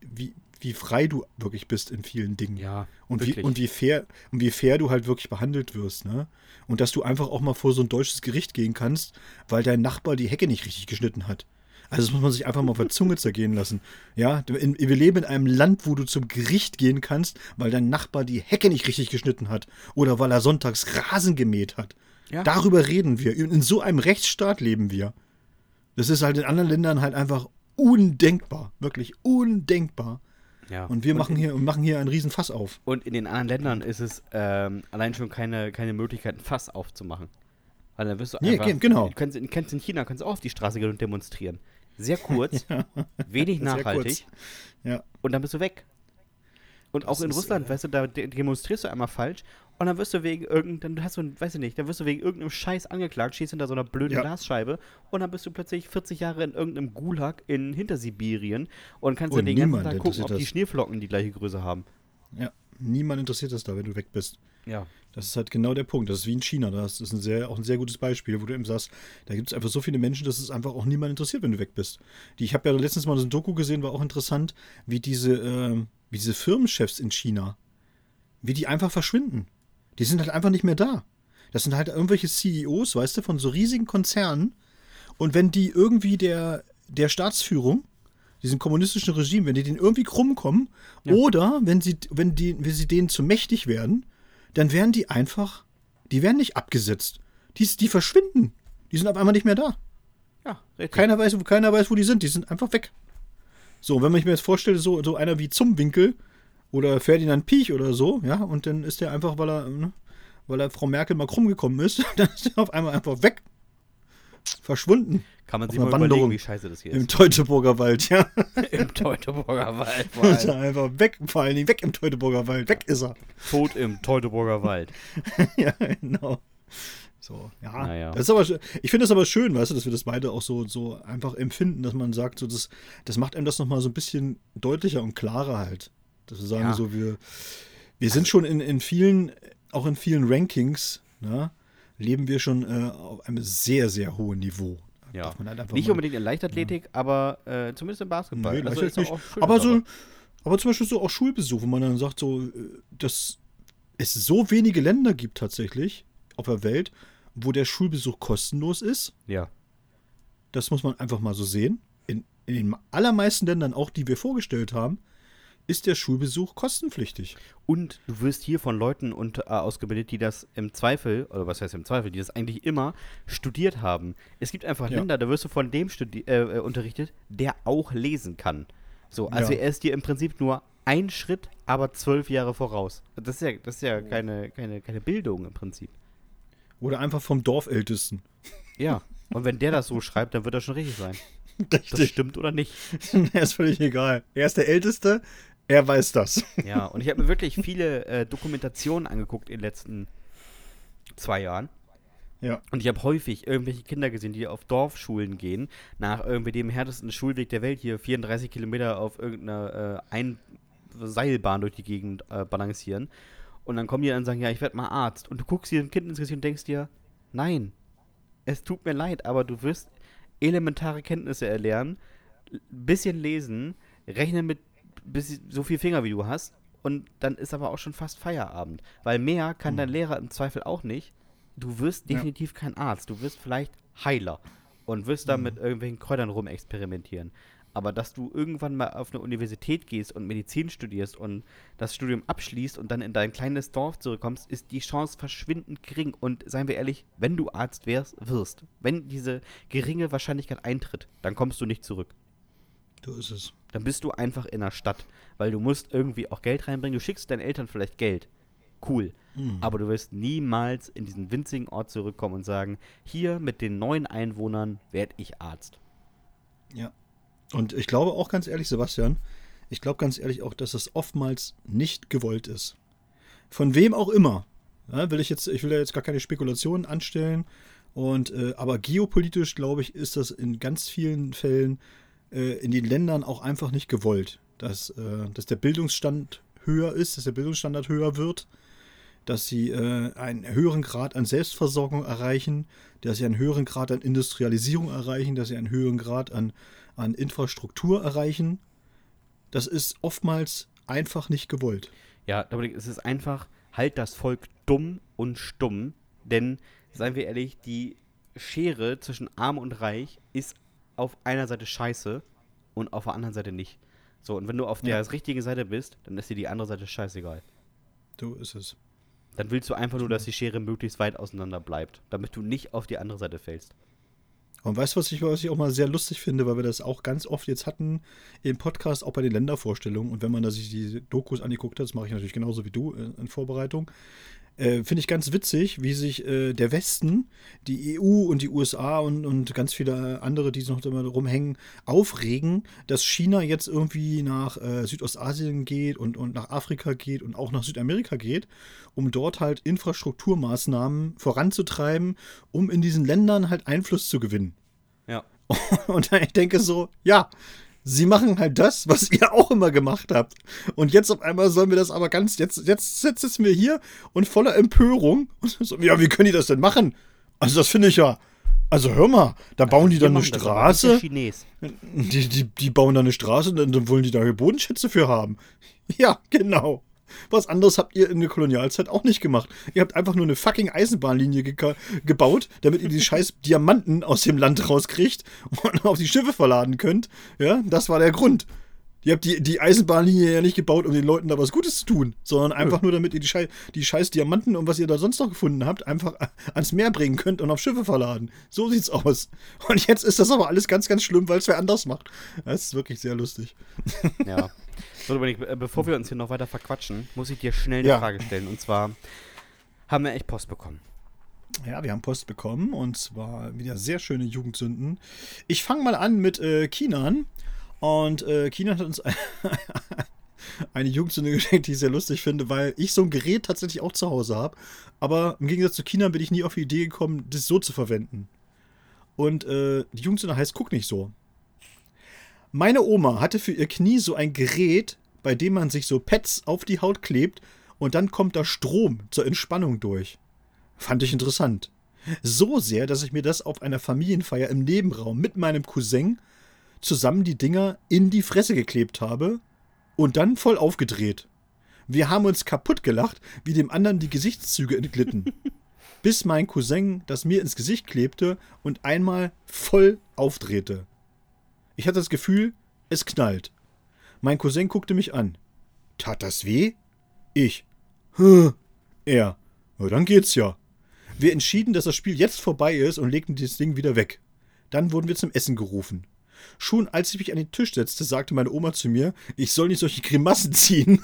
wie, wie frei du wirklich bist in vielen Dingen. Ja. Und wie, und wie fair, und wie fair du halt wirklich behandelt wirst, ne? Und dass du einfach auch mal vor so ein deutsches Gericht gehen kannst, weil dein Nachbar die Hecke nicht richtig geschnitten hat. Also das muss man sich einfach mal auf der Zunge zergehen lassen. Ja, in, wir leben in einem Land, wo du zum Gericht gehen kannst, weil dein Nachbar die Hecke nicht richtig geschnitten hat oder weil er sonntags Rasen gemäht hat. Ja. Darüber reden wir. In so einem Rechtsstaat leben wir. Das ist halt in anderen Ländern halt einfach undenkbar. Wirklich undenkbar. Ja. Und wir und machen, hier, machen hier einen riesen Fass auf. Und in den anderen Ländern ist es ähm, allein schon keine, keine Möglichkeit, ein Fass aufzumachen. Weil dann wirst du einfach. Nee, genau. Du kannst, kannst in China kannst du auch auf die Straße gehen und demonstrieren. Sehr kurz, ja. wenig nachhaltig. Ja. Und dann bist du weg. Und das auch in Russland, äh, weißt du, da demonstrierst du einmal falsch und dann wirst du wegen irgendeinem, dann hast du, weiß ich nicht, dann wirst du wegen irgendeinem Scheiß angeklagt, stehst hinter so einer blöden ja. Glasscheibe und dann bist du plötzlich 40 Jahre in irgendeinem Gulag in Hintersibirien und kannst und dann den ganzen Tag gucken, ob die Schneeflocken die gleiche Größe haben. Ja, niemand interessiert das da, wenn du weg bist. Ja. Das ist halt genau der Punkt. Das ist wie in China. Das ist ein sehr, auch ein sehr gutes Beispiel, wo du eben sagst, da gibt es einfach so viele Menschen, dass es einfach auch niemand interessiert, wenn du weg bist. Die, ich habe ja letztens mal so ein Doku gesehen, war auch interessant, wie diese, äh, wie diese Firmenchefs in China, wie die einfach verschwinden. Die sind halt einfach nicht mehr da. Das sind halt irgendwelche CEOs, weißt du, von so riesigen Konzernen. Und wenn die irgendwie der, der Staatsführung, diesem kommunistischen Regime, wenn die denen irgendwie krumm kommen, ja. oder wenn sie, wenn die, wenn sie denen zu mächtig werden, dann werden die einfach, die werden nicht abgesetzt. Die, die verschwinden. Die sind auf einmal nicht mehr da. Ja, richtig. Keiner weiß, keiner weiß, wo die sind. Die sind einfach weg. So, wenn man sich mir jetzt vorstellt, so, so einer wie Zumwinkel oder Ferdinand Piech oder so, ja, und dann ist der einfach, weil er, ne, weil er Frau Merkel mal krumm gekommen ist, dann ist er auf einmal einfach weg. Verschwunden. Kann man sich mal Wanderung überlegen, wie scheiße das hier ist. Im Teutoburger Wald, ja. Im Teutoburger Wald. Ist er einfach weg, vor allen Dingen weg im Teutoburger Wald. Weg ist er. Tot im Teutoburger Wald. ja, genau. So, ja. Naja. Das ist aber, ich finde das aber schön, weißt du, dass wir das beide auch so, so einfach empfinden, dass man sagt, so, das, das macht einem das nochmal so ein bisschen deutlicher und klarer halt. Dass wir sagen, ja. so, wir, wir sind schon in, in vielen, auch in vielen Rankings, ne, leben wir schon äh, auf einem sehr, sehr hohen Niveau. Ja. Halt nicht unbedingt in Leichtathletik, ja. aber äh, zumindest im Basketball. Nee, also ist nicht. aber, so, aber zum Beispiel so auch Schulbesuch, wo man dann sagt, so, äh, dass es so wenige Länder gibt tatsächlich auf der Welt, wo der Schulbesuch kostenlos ist. Ja. Das muss man einfach mal so sehen. In in den allermeisten Ländern, auch die wir vorgestellt haben, ist der Schulbesuch kostenpflichtig. Und du wirst hier von Leuten und, äh, ausgebildet, die das im Zweifel, oder was heißt im Zweifel, die das eigentlich immer studiert haben. Es gibt einfach Ja. Länder, da wirst du von dem studi äh, äh, unterrichtet, der auch lesen kann. So, also Ja. er ist dir im Prinzip nur ein Schritt, aber zwölf Jahre voraus. Das ist ja, das ist ja keine, keine, keine Bildung im Prinzip. Oder einfach vom Dorfältesten. Ja. Und wenn der das so schreibt, dann wird das schon richtig sein. Das Richtig. stimmt oder nicht. er ist völlig egal. Er ist der Älteste, er weiß das. Ja, und ich habe mir wirklich viele äh, Dokumentationen angeguckt in den letzten zwei Jahren. Ja. Und ich habe häufig irgendwelche Kinder gesehen, die auf Dorfschulen gehen, nach irgendwie dem härtesten Schulweg der Welt hier 34 Kilometer auf irgendeiner äh, ein Seilbahn durch die Gegend äh, balancieren. Und dann kommen die dann und sagen, ja, ich werde mal Arzt. Und du guckst dir dem Kind ins Gesicht und denkst dir, nein, es tut mir leid, aber du wirst elementare Kenntnisse erlernen, ein bisschen lesen, rechnen mit bis, so viel Finger wie du hast und dann ist aber auch schon fast Feierabend. Weil mehr kann dein Lehrer im Zweifel auch nicht. Du wirst Ja. definitiv kein Arzt, du wirst vielleicht Heiler und wirst da mit irgendwelchen Kräutern rumexperimentieren. Aber dass du irgendwann mal auf eine Universität gehst und Medizin studierst und das Studium abschließt und dann in dein kleines Dorf zurückkommst, ist die Chance verschwindend gering. Und seien wir ehrlich, wenn du Arzt wärst, wirst, wenn diese geringe Wahrscheinlichkeit eintritt, dann kommst du nicht zurück. So ist es. Dann bist du einfach in der Stadt, weil du musst irgendwie auch Geld reinbringen. Du schickst deinen Eltern vielleicht Geld. Cool. Aber du wirst niemals in diesen winzigen Ort zurückkommen und sagen, hier mit den neuen Einwohnern werde ich Arzt. Ja. Und ich glaube auch ganz ehrlich, Sebastian, ich glaube ganz ehrlich auch, dass es oftmals nicht gewollt ist. Von wem auch immer. Ja, will ich jetzt, ich will da jetzt gar keine Spekulationen anstellen. Und äh, aber geopolitisch, glaube ich, ist das in ganz vielen Fällen äh, in den Ländern auch einfach nicht gewollt. Dass, äh, dass der Bildungsstand höher ist, dass der Bildungsstandard höher wird, dass sie äh, einen höheren Grad an Selbstversorgung erreichen, dass sie einen höheren Grad an Industrialisierung erreichen, dass sie einen höheren Grad an, an Infrastruktur erreichen. Das ist oftmals einfach nicht gewollt. Ja, Dominik, es ist einfach, halt das Volk dumm und stumm, denn, seien wir ehrlich, die Schere zwischen Arm und Reich ist auf einer Seite scheiße und auf der anderen Seite nicht. So, und wenn du auf Ja. der richtigen Seite bist, dann ist dir die andere Seite scheißegal. So ist es. Dann willst du einfach nur, dass die Schere möglichst weit auseinander bleibt, damit du nicht auf die andere Seite fällst. Und weißt du, was ich, was ich auch mal sehr lustig finde, weil wir das auch ganz oft jetzt hatten im Podcast, auch bei den Ländervorstellungen. Und wenn man da sich die Dokus angeguckt hat, das mache ich natürlich genauso wie du äh, in Vorbereitung, äh, finde ich ganz witzig, wie sich äh, der Westen, die EU und die USA und, und ganz viele andere, die noch immer rumhängen, aufregen, dass China jetzt irgendwie nach äh, Südostasien geht und, und nach Afrika geht und auch nach Südamerika geht, um dort halt Infrastrukturmaßnahmen voranzutreiben, um in diesen Ländern halt Einfluss zu gewinnen. Ja. Und ich denke so, ja, sie machen halt das, was ihr auch immer gemacht habt. Und jetzt auf einmal sollen wir das aber ganz, jetzt, jetzt sitzen wir hier und voller Empörung. Und so, ja, wie können die das denn machen? Also das finde ich ja, also hör mal, da bauen die Wir dann eine Straße, die, die, die bauen da eine Straße und dann, dann wollen die da Bodenschätze für haben. Ja, genau. Was anderes habt ihr in der Kolonialzeit auch nicht gemacht. Ihr habt einfach nur eine fucking Eisenbahnlinie geka- gebaut, damit ihr die scheiß Diamanten aus dem Land rauskriegt und auf die Schiffe verladen könnt. Ja, das war der Grund. Ihr habt die, die Eisenbahnlinie ja nicht gebaut, um den Leuten da was Gutes zu tun, sondern einfach nur, damit ihr die, Schei die scheiß Diamanten und was ihr da sonst noch gefunden habt, einfach ans Meer bringen könnt und auf Schiffe verladen. So sieht's aus. Und jetzt ist das aber alles ganz, ganz schlimm, weil es wer anders macht. Das ist wirklich sehr lustig. Ja. So, bevor wir uns hier noch weiter verquatschen, muss ich dir schnell eine Ja. Frage stellen. Und zwar, haben wir echt Post bekommen? Ja, wir haben Post bekommen und zwar wieder sehr schöne Jugendsünden. Ich fange mal an mit äh, Kinan. Und äh, Kinan hat uns eine Jugendsünde geschenkt, die ich sehr lustig finde, weil ich so ein Gerät tatsächlich auch zu Hause habe. Aber im Gegensatz zu Kinan bin ich nie auf die Idee gekommen, das so zu verwenden. Und äh, die Jugendsünde heißt Guck nicht so. Meine Oma hatte für ihr Knie so ein Gerät, bei dem man sich so Pads auf die Haut klebt und dann kommt da Strom zur Entspannung durch. Fand ich interessant. So sehr, dass ich mir das auf einer Familienfeier im Nebenraum mit meinem Cousin zusammen die Dinger in die Fresse geklebt habe und dann voll aufgedreht. Wir haben uns kaputt gelacht, wie dem anderen die Gesichtszüge entglitten. bis mein Cousin das mir ins Gesicht klebte und einmal voll aufdrehte. Ich hatte das Gefühl, es knallt. Mein Cousin guckte mich an. Tat das weh? Ich. Hm. Er. Na, dann geht's ja. Wir entschieden, dass das Spiel jetzt vorbei ist und legten das Ding wieder weg. Dann wurden wir zum Essen gerufen. Schon als ich mich an den Tisch setzte, sagte meine Oma zu mir, ich soll nicht solche Grimassen ziehen.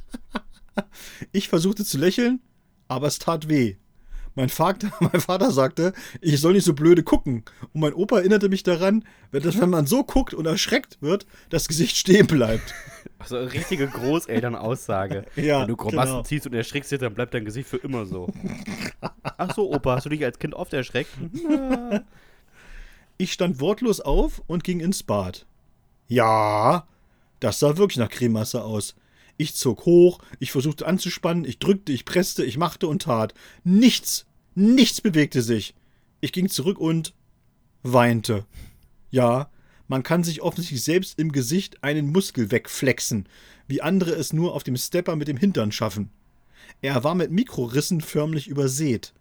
ich versuchte zu lächeln, aber es tat weh. Mein Vater, mein Vater sagte, ich soll nicht so blöde gucken. Und mein Opa erinnerte mich daran, wenn man so guckt und erschreckt wird, das Gesicht stehen bleibt. Also eine richtige Großelternaussage. Ja, Wenn du Grimassen genau. ziehst und erschrickst dich, dann bleibt dein Gesicht für immer so. Ach so, Opa, hast du dich als Kind oft erschreckt? Ich stand wortlos auf und ging ins Bad. Ja, das sah wirklich nach Cremasse aus. Ich zog hoch, ich versuchte anzuspannen, ich drückte, ich presste, ich machte und tat. Nichts, nichts bewegte sich. Ich ging zurück und weinte. Ja, man kann sich offensichtlich selbst im Gesicht einen Muskel wegflexen, wie andere es nur auf dem Stepper mit dem Hintern schaffen. Er war mit Mikrorissen förmlich übersät.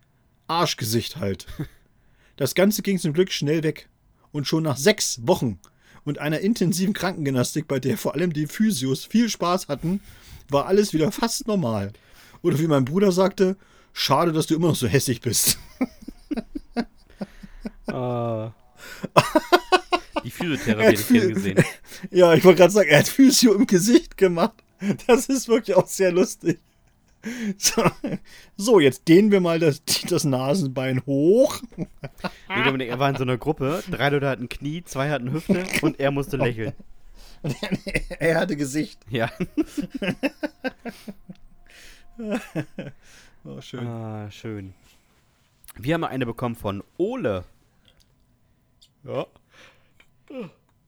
Arschgesicht halt. Das Ganze ging zum Glück schnell weg. Und schon nach sechs Wochen und einer intensiven Krankengymnastik, bei der vor allem die Physios viel Spaß hatten, war alles wieder fast normal. Oder wie mein Bruder sagte, schade, dass du immer noch so hässlich bist. Ah. Die Physiotherapie hätte ich gerne gesehen. Ja, ich wollte gerade sagen, er hat Physio im Gesicht gemacht. Das ist wirklich auch sehr lustig. So, so jetzt dehnen wir mal das, das Nasenbein hoch. Nee, Dominik, er war in so einer Gruppe. Drei Leute hatten Knie, zwei hatten Hüfte und er musste lächeln. er hatte Gesicht. Ja. Oh, schön. Ah, schön. Wir haben eine bekommen von Ole. Ja.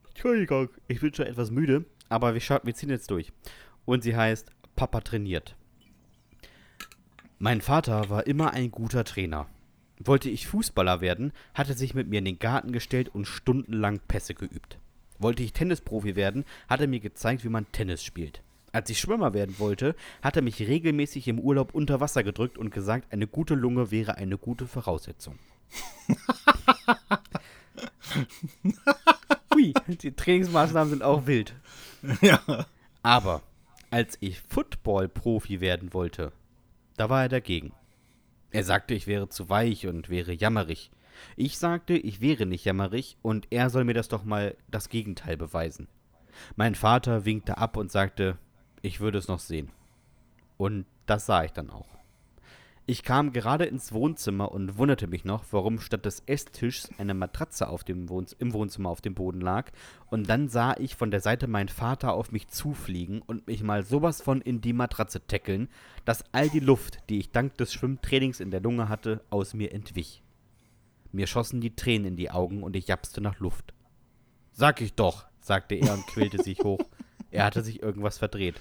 Entschuldigung, ich bin schon etwas müde, aber wir, wir ziehen jetzt durch. Und sie heißt Papa trainiert. Mein Vater war immer ein guter Trainer. Wollte ich Fußballer werden, hat er sich mit mir in den Garten gestellt und stundenlang Pässe geübt. Wollte ich Tennisprofi werden, hat er mir gezeigt, wie man Tennis spielt. Als ich Schwimmer werden wollte, hat er mich regelmäßig im Urlaub unter Wasser gedrückt und gesagt, eine gute Lunge wäre eine gute Voraussetzung. Hui, die Trainingsmaßnahmen sind auch wild. Ja. Aber als ich Football-Profi werden wollte, da war er dagegen. Er sagte, ich wäre zu weich und wäre jammerig. Ich sagte, ich wäre nicht jammerig und er soll mir das doch mal das Gegenteil beweisen. Mein Vater winkte ab und sagte, ich würde es noch sehen. Und das sah ich dann auch. Ich kam gerade ins Wohnzimmer und wunderte mich noch, warum statt des Esstischs eine Matratze auf dem Wohn im Wohnzimmer auf dem Boden lag. Und dann sah ich von der Seite meinen Vater auf mich zufliegen und mich mal sowas von in die Matratze tackeln, dass all die Luft, die ich dank des Schwimmtrainings in der Lunge hatte, aus mir entwich. Mir schossen die Tränen in die Augen und ich japste nach Luft. Sag ich doch, sagte er und quälte sich hoch. Er hatte sich irgendwas verdreht.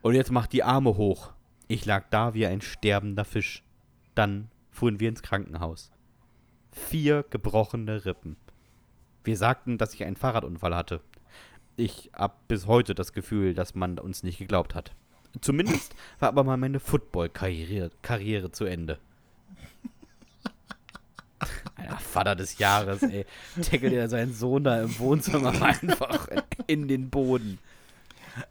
Und jetzt mach die Arme hoch. Ich lag da wie ein sterbender Fisch. Dann fuhren wir ins Krankenhaus. Vier gebrochene Rippen. Wir sagten, dass ich einen Fahrradunfall hatte. Ich hab bis heute das Gefühl, dass man uns nicht geglaubt hat. Zumindest war aber mal meine Football-Karriere Karriere zu Ende. Alter, Vater des Jahres, ey. Tackelt er seinen Sohn da im Wohnzimmer einfach in den Boden.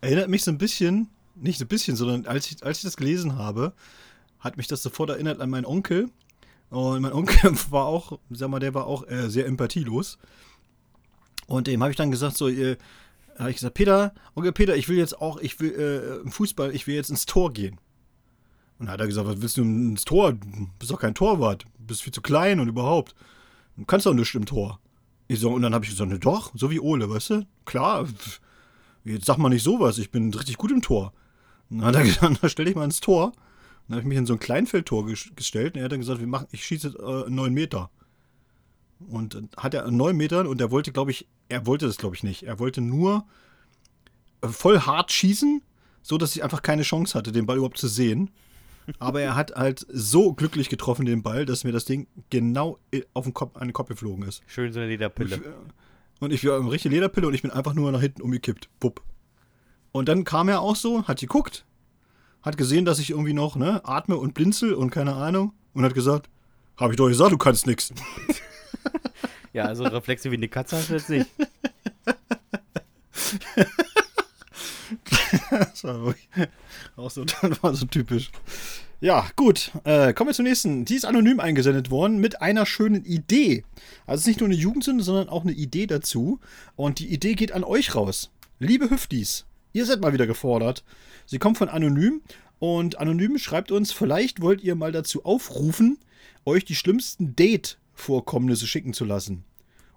Erinnert mich so ein bisschen, nicht so ein bisschen, sondern als ich, als ich das gelesen habe, hat mich das sofort erinnert an meinen Onkel. Und mein Onkel war auch, sag mal, der war auch äh, sehr empathielos. Und dem habe ich dann gesagt, so, äh, habe ich gesagt, Peter, Onkel Peter, ich will jetzt auch, ich will äh, im Fußball, ich will jetzt ins Tor gehen. Und dann hat er gesagt, was willst du ins Tor? Du bist doch kein Torwart, du bist viel zu klein und überhaupt. Du kannst doch nichts im Tor. Ich so, und dann habe ich gesagt, ne, doch, so wie Ole, weißt du? Klar, jetzt sag mal nicht sowas, ich bin richtig gut im Tor. Und dann hat er gesagt, dann stell dich mal ins Tor. Dann habe ich mich in so ein Kleinfeldtor ges gestellt und er hat dann gesagt, wir machen, ich schieße äh, neun Meter. Und dann hat er an neun Metern und er wollte, glaube ich, er wollte das, glaube ich, nicht. Er wollte nur äh, voll hart schießen, so dass ich einfach keine Chance hatte, den Ball überhaupt zu sehen. Aber er hat halt so glücklich getroffen, den Ball, dass mir das Ding genau auf den Kopf, an den Kopf geflogen ist. Schön so eine Lederpille. Und ich war eine richtige Lederpille und ich bin einfach nur nach hinten umgekippt. Wupp. Und dann kam er auch so, hat geguckt, hat gesehen, dass ich irgendwie noch ne, atme und blinzel und keine Ahnung und hat gesagt, habe ich doch gesagt, du kannst nix. Ja, also Reflexe wie eine Katze hast du jetzt nicht. das war wirklich auch so, das war so typisch. Ja, gut. Äh, kommen wir zum nächsten. Die ist anonym eingesendet worden mit einer schönen Idee. Also es ist nicht nur eine Jugendsünde, sondern auch eine Idee dazu. Und die Idee geht an euch raus. Liebe Hüftis, ihr seid mal wieder gefordert. Sie kommt von Anonym und Anonym schreibt uns, vielleicht wollt ihr mal dazu aufrufen, euch die schlimmsten Date-Vorkommnisse schicken zu lassen.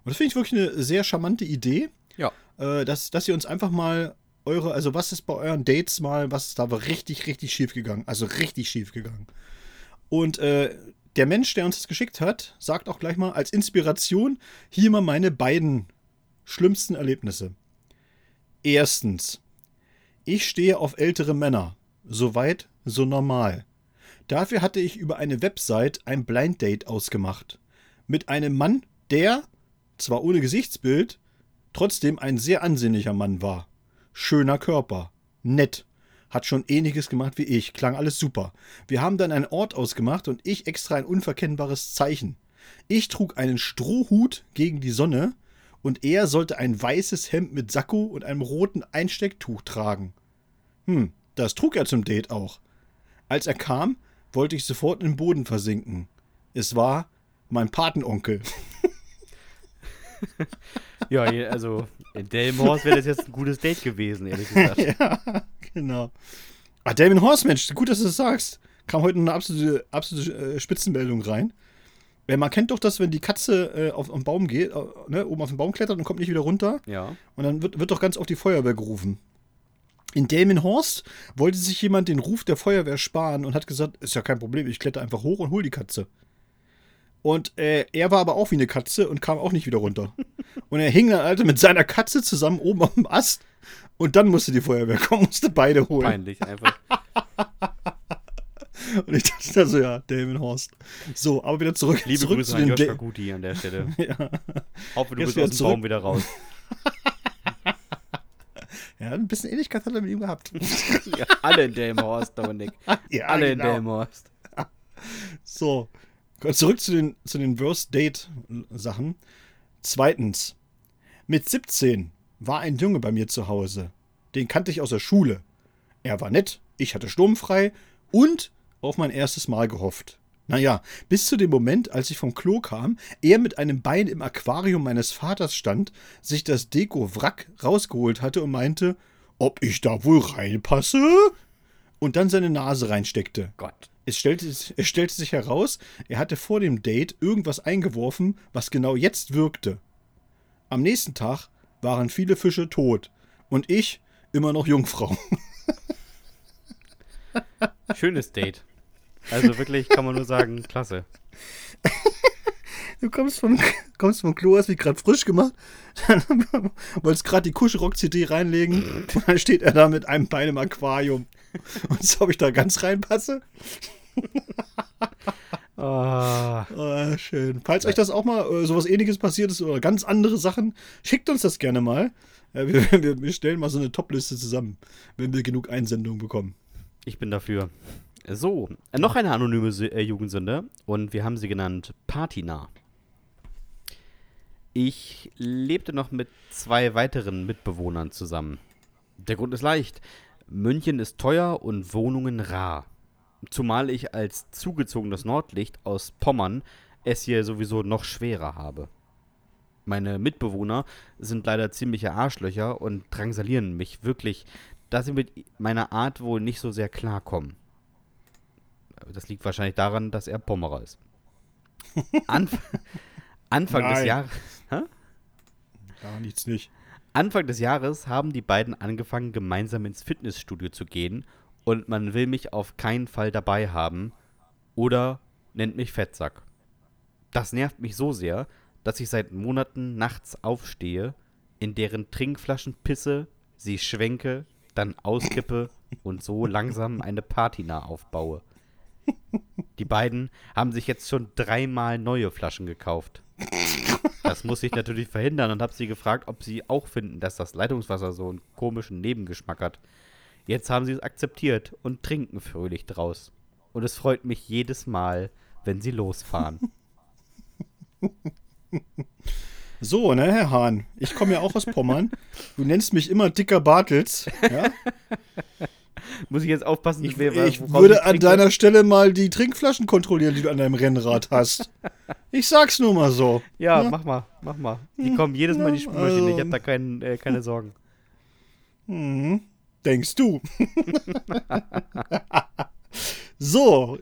Und das finde ich wirklich eine sehr charmante Idee. Ja. Äh, dass, dass ihr uns einfach mal eure, also was ist bei euren Dates mal, was ist da richtig, richtig schief gegangen? Also richtig schief gegangen. Und äh, der Mensch, der uns das geschickt hat, sagt auch gleich mal als Inspiration hier mal meine beiden schlimmsten Erlebnisse. Erstens, ich stehe auf ältere Männer. Soweit, so normal. Dafür hatte ich über eine Website ein Blind Date ausgemacht. Mit einem Mann, der, zwar ohne Gesichtsbild, trotzdem ein sehr ansehnlicher Mann war. Schöner Körper. Nett. Hat schon ähnliches gemacht wie ich. Klang alles super. Wir haben dann einen Ort ausgemacht und ich extra ein unverkennbares Zeichen. Ich trug einen Strohhut gegen die Sonne und er sollte ein weißes Hemd mit Sakko und einem roten Einstecktuch tragen. Hm, das trug er zum Date auch. Als er kam, wollte ich sofort in den Boden versinken. Es war mein Patenonkel. Ja, also in Delmhorst wäre das jetzt ein gutes Date gewesen, ehrlich gesagt. ja, genau. Ah, Damon Horst, Mensch, gut, dass du das sagst. Kam heute eine absolute, absolute äh, Spitzenmeldung rein. Man kennt doch das, wenn die Katze äh, auf, auf den Baum geht, äh, ne, oben auf den Baum klettert und kommt nicht wieder runter. Ja. Und dann wird, wird doch ganz oft die Feuerwehr gerufen. In Delmenhorst wollte sich jemand den Ruf der Feuerwehr sparen und hat gesagt, ist ja kein Problem, ich kletter einfach hoch und hol die Katze. Und äh, er war aber auch wie eine Katze und kam auch nicht wieder runter. Und er hing dann also mit seiner Katze zusammen oben auf dem Ast und dann musste die Feuerwehr kommen, musste beide holen. Peinlich einfach. Und ich dachte da so, ja, Delmenhorst. So, aber wieder zurück, Liebe zurück Grüße zu an den Joshua Guti an der Stelle. ja. Hoffe, du Jetzt bist aus dem zurück. Baum wieder raus. Ja, ein bisschen Ähnlichkeit hat er mit ihm gehabt. Ja, alle in Delmhorst, Dominik. ja, alle in genau. Delmhorst. So, zurück zu den, zu den Worst Date-Sachen. Zweitens, mit 17 war ein Junge bei mir zu Hause. Den kannte ich aus der Schule. Er war nett, ich hatte sturmfrei und auf mein erstes Mal gehofft. Naja, bis zu dem Moment, als ich vom Klo kam, er mit einem Bein im Aquarium meines Vaters stand, sich das Deko-Wrack rausgeholt hatte und meinte, ob ich da wohl reinpasse? Und dann seine Nase reinsteckte. Gott. Es stellte, es stellte sich heraus, er hatte vor dem Date irgendwas eingeworfen, was genau jetzt wirkte. Am nächsten Tag waren viele Fische tot und ich immer noch Jungfrau. Schönes Date. Also wirklich kann man nur sagen, klasse. Du kommst vom, kommst vom Klo, hast mich gerade frisch gemacht, dann wolltest gerade die Kuschelrock-CD reinlegen und dann steht er da mit einem Bein im Aquarium. Und so, ob ich da ganz reinpasse? Ah, Oh, schön. Falls euch das auch mal äh, sowas ähnliches passiert ist oder ganz andere Sachen, schickt uns das gerne mal. Äh, wir, wir, wir stellen mal so eine Top-Liste zusammen, wenn wir genug Einsendungen bekommen. ich bin dafür. So, noch eine anonyme äh, Jugendsünde und wir haben sie genannt Patina. Ich lebte noch mit zwei weiteren Mitbewohnern zusammen. Der Grund ist leicht. München ist teuer und Wohnungen rar. Zumal ich als zugezogenes Nordlicht aus Pommern es hier sowieso noch schwerer habe. Meine Mitbewohner sind leider ziemliche Arschlöcher und drangsalieren mich wirklich, dass sie mit meiner Art wohl nicht so sehr klarkommen. Das liegt wahrscheinlich daran, dass er Pommerer ist. Anf Anfang des Nein. Jahres. Hä? Gar nichts nicht. Anfang des Jahres haben die beiden angefangen, gemeinsam ins Fitnessstudio zu gehen und man will mich auf keinen Fall dabei haben oder nennt mich Fettsack. Das nervt mich so sehr, dass ich seit Monaten nachts aufstehe, in deren Trinkflaschen pisse, sie schwenke, dann auskippe und so langsam eine Patina aufbaue. Die beiden haben sich jetzt schon dreimal neue Flaschen gekauft. Das muss ich natürlich verhindern und habe sie gefragt, ob sie auch finden, dass das Leitungswasser so einen komischen Nebengeschmack hat. Jetzt haben sie es akzeptiert und trinken fröhlich draus. Und es freut mich jedes Mal, wenn sie losfahren. So, ne, Herr Hahn, ich komme ja auch aus Pommern. Du nennst mich immer dicker Bartels. Ja? Muss ich jetzt aufpassen, Ich, wer- ich würde an deiner Stelle mal die Trinkflaschen kontrollieren, die du an deinem Rennrad hast. Ich sag's nur mal so. Ja, Ja. mach mal, mach mal. Die kommen jedes Mal in die Spülmaschine. Ich also- habe da kein, äh, keine Sorgen. Mhm. Denkst du? so,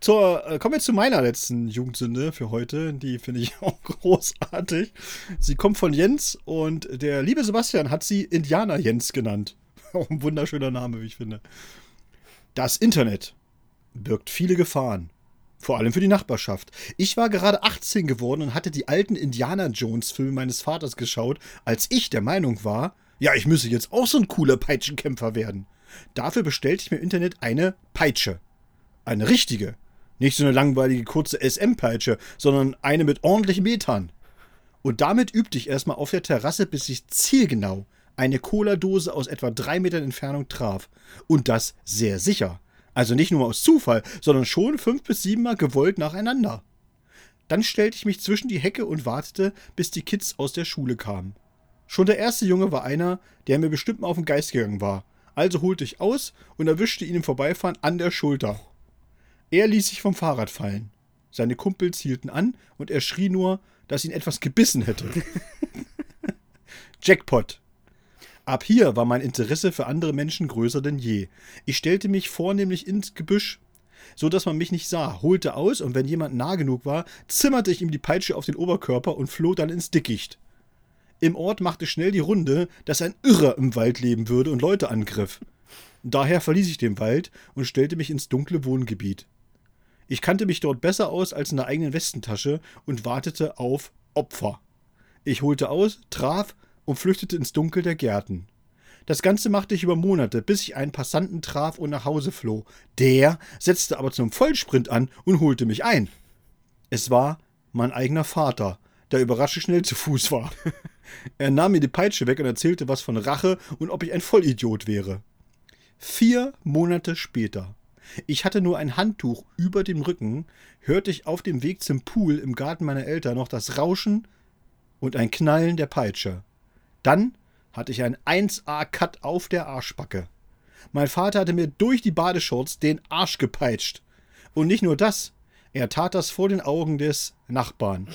zur, äh, kommen wir zu meiner letzten Jugendsünde für heute. Die finde ich auch großartig. Sie kommt von Jens und der liebe Sebastian hat sie Indianer Jens genannt. Auch ein wunderschöner Name, wie ich finde. Das Internet birgt viele Gefahren. Vor allem für die Nachbarschaft. Ich war gerade 18 geworden und hatte die alten Indiana Jones-Filme meines Vaters geschaut, als ich der Meinung war, ja, ich müsse jetzt auch so ein cooler Peitschenkämpfer werden. Dafür bestellte ich mir im Internet eine Peitsche. Eine richtige. Nicht so eine langweilige kurze SM-Peitsche, sondern eine mit ordentlichen Metern. Und damit übte ich erstmal auf der Terrasse, bis ich zielgenau eine Cola-Dose aus etwa drei Metern Entfernung traf. Und das sehr sicher. Also nicht nur aus Zufall, sondern schon fünf bis siebenmal gewollt nacheinander. Dann stellte ich mich zwischen die Hecke und wartete, bis die Kids aus der Schule kamen. Schon der erste Junge war einer, der mir bestimmt mal auf den Geist gegangen war. Also holte ich aus und erwischte ihn im Vorbeifahren an der Schulter. Er ließ sich vom Fahrrad fallen. Seine Kumpels hielten an und er schrie nur, dass ihn etwas gebissen hätte. Jackpot. Ab hier war mein Interesse für andere Menschen größer denn je. Ich stellte mich vornehmlich ins Gebüsch, so dass man mich nicht sah, holte aus und wenn jemand nah genug war, zimmerte ich ihm die Peitsche auf den Oberkörper und floh dann ins Dickicht. Im Ort machte schnell die Runde, dass ein Irrer im Wald leben würde und Leute angriff. Daher verließ ich den Wald und stellte mich ins dunkle Wohngebiet. Ich kannte mich dort besser aus als in der eigenen Westentasche und wartete auf Opfer. Ich holte aus, traf und flüchtete ins Dunkel der Gärten. Das Ganze machte ich über Monate, bis ich einen Passanten traf und nach Hause floh. Der setzte aber zum Vollsprint an und holte mich ein. Es war mein eigener Vater, der überraschend schnell zu Fuß war. Er nahm mir die Peitsche weg und erzählte was von Rache und ob ich ein Vollidiot wäre. Vier Monate später. Ich hatte nur ein Handtuch über dem Rücken, hörte ich auf dem Weg zum Pool im Garten meiner Eltern noch das Rauschen und ein Knallen der Peitsche. Dann hatte ich einen 1A-Cut auf der Arschbacke. Mein Vater hatte mir durch die Badeshorts den Arsch gepeitscht. Und nicht nur das, er tat das vor den Augen des Nachbarn.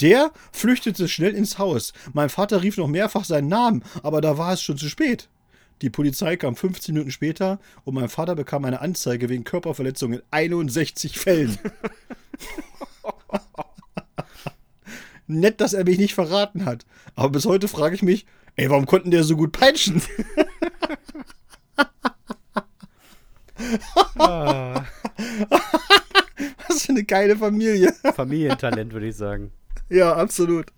Der flüchtete schnell ins Haus. Mein Vater rief noch mehrfach seinen Namen, aber da war es schon zu spät. Die Polizei kam 15 Minuten später und mein Vater bekam eine Anzeige wegen Körperverletzung in 61 Fällen. Nett, dass er mich nicht verraten hat. Aber bis heute frage ich mich, ey, warum konnten der so gut peitschen? Ah, Was für eine geile Familie. Familientalent, würde ich sagen. Ja, absolut.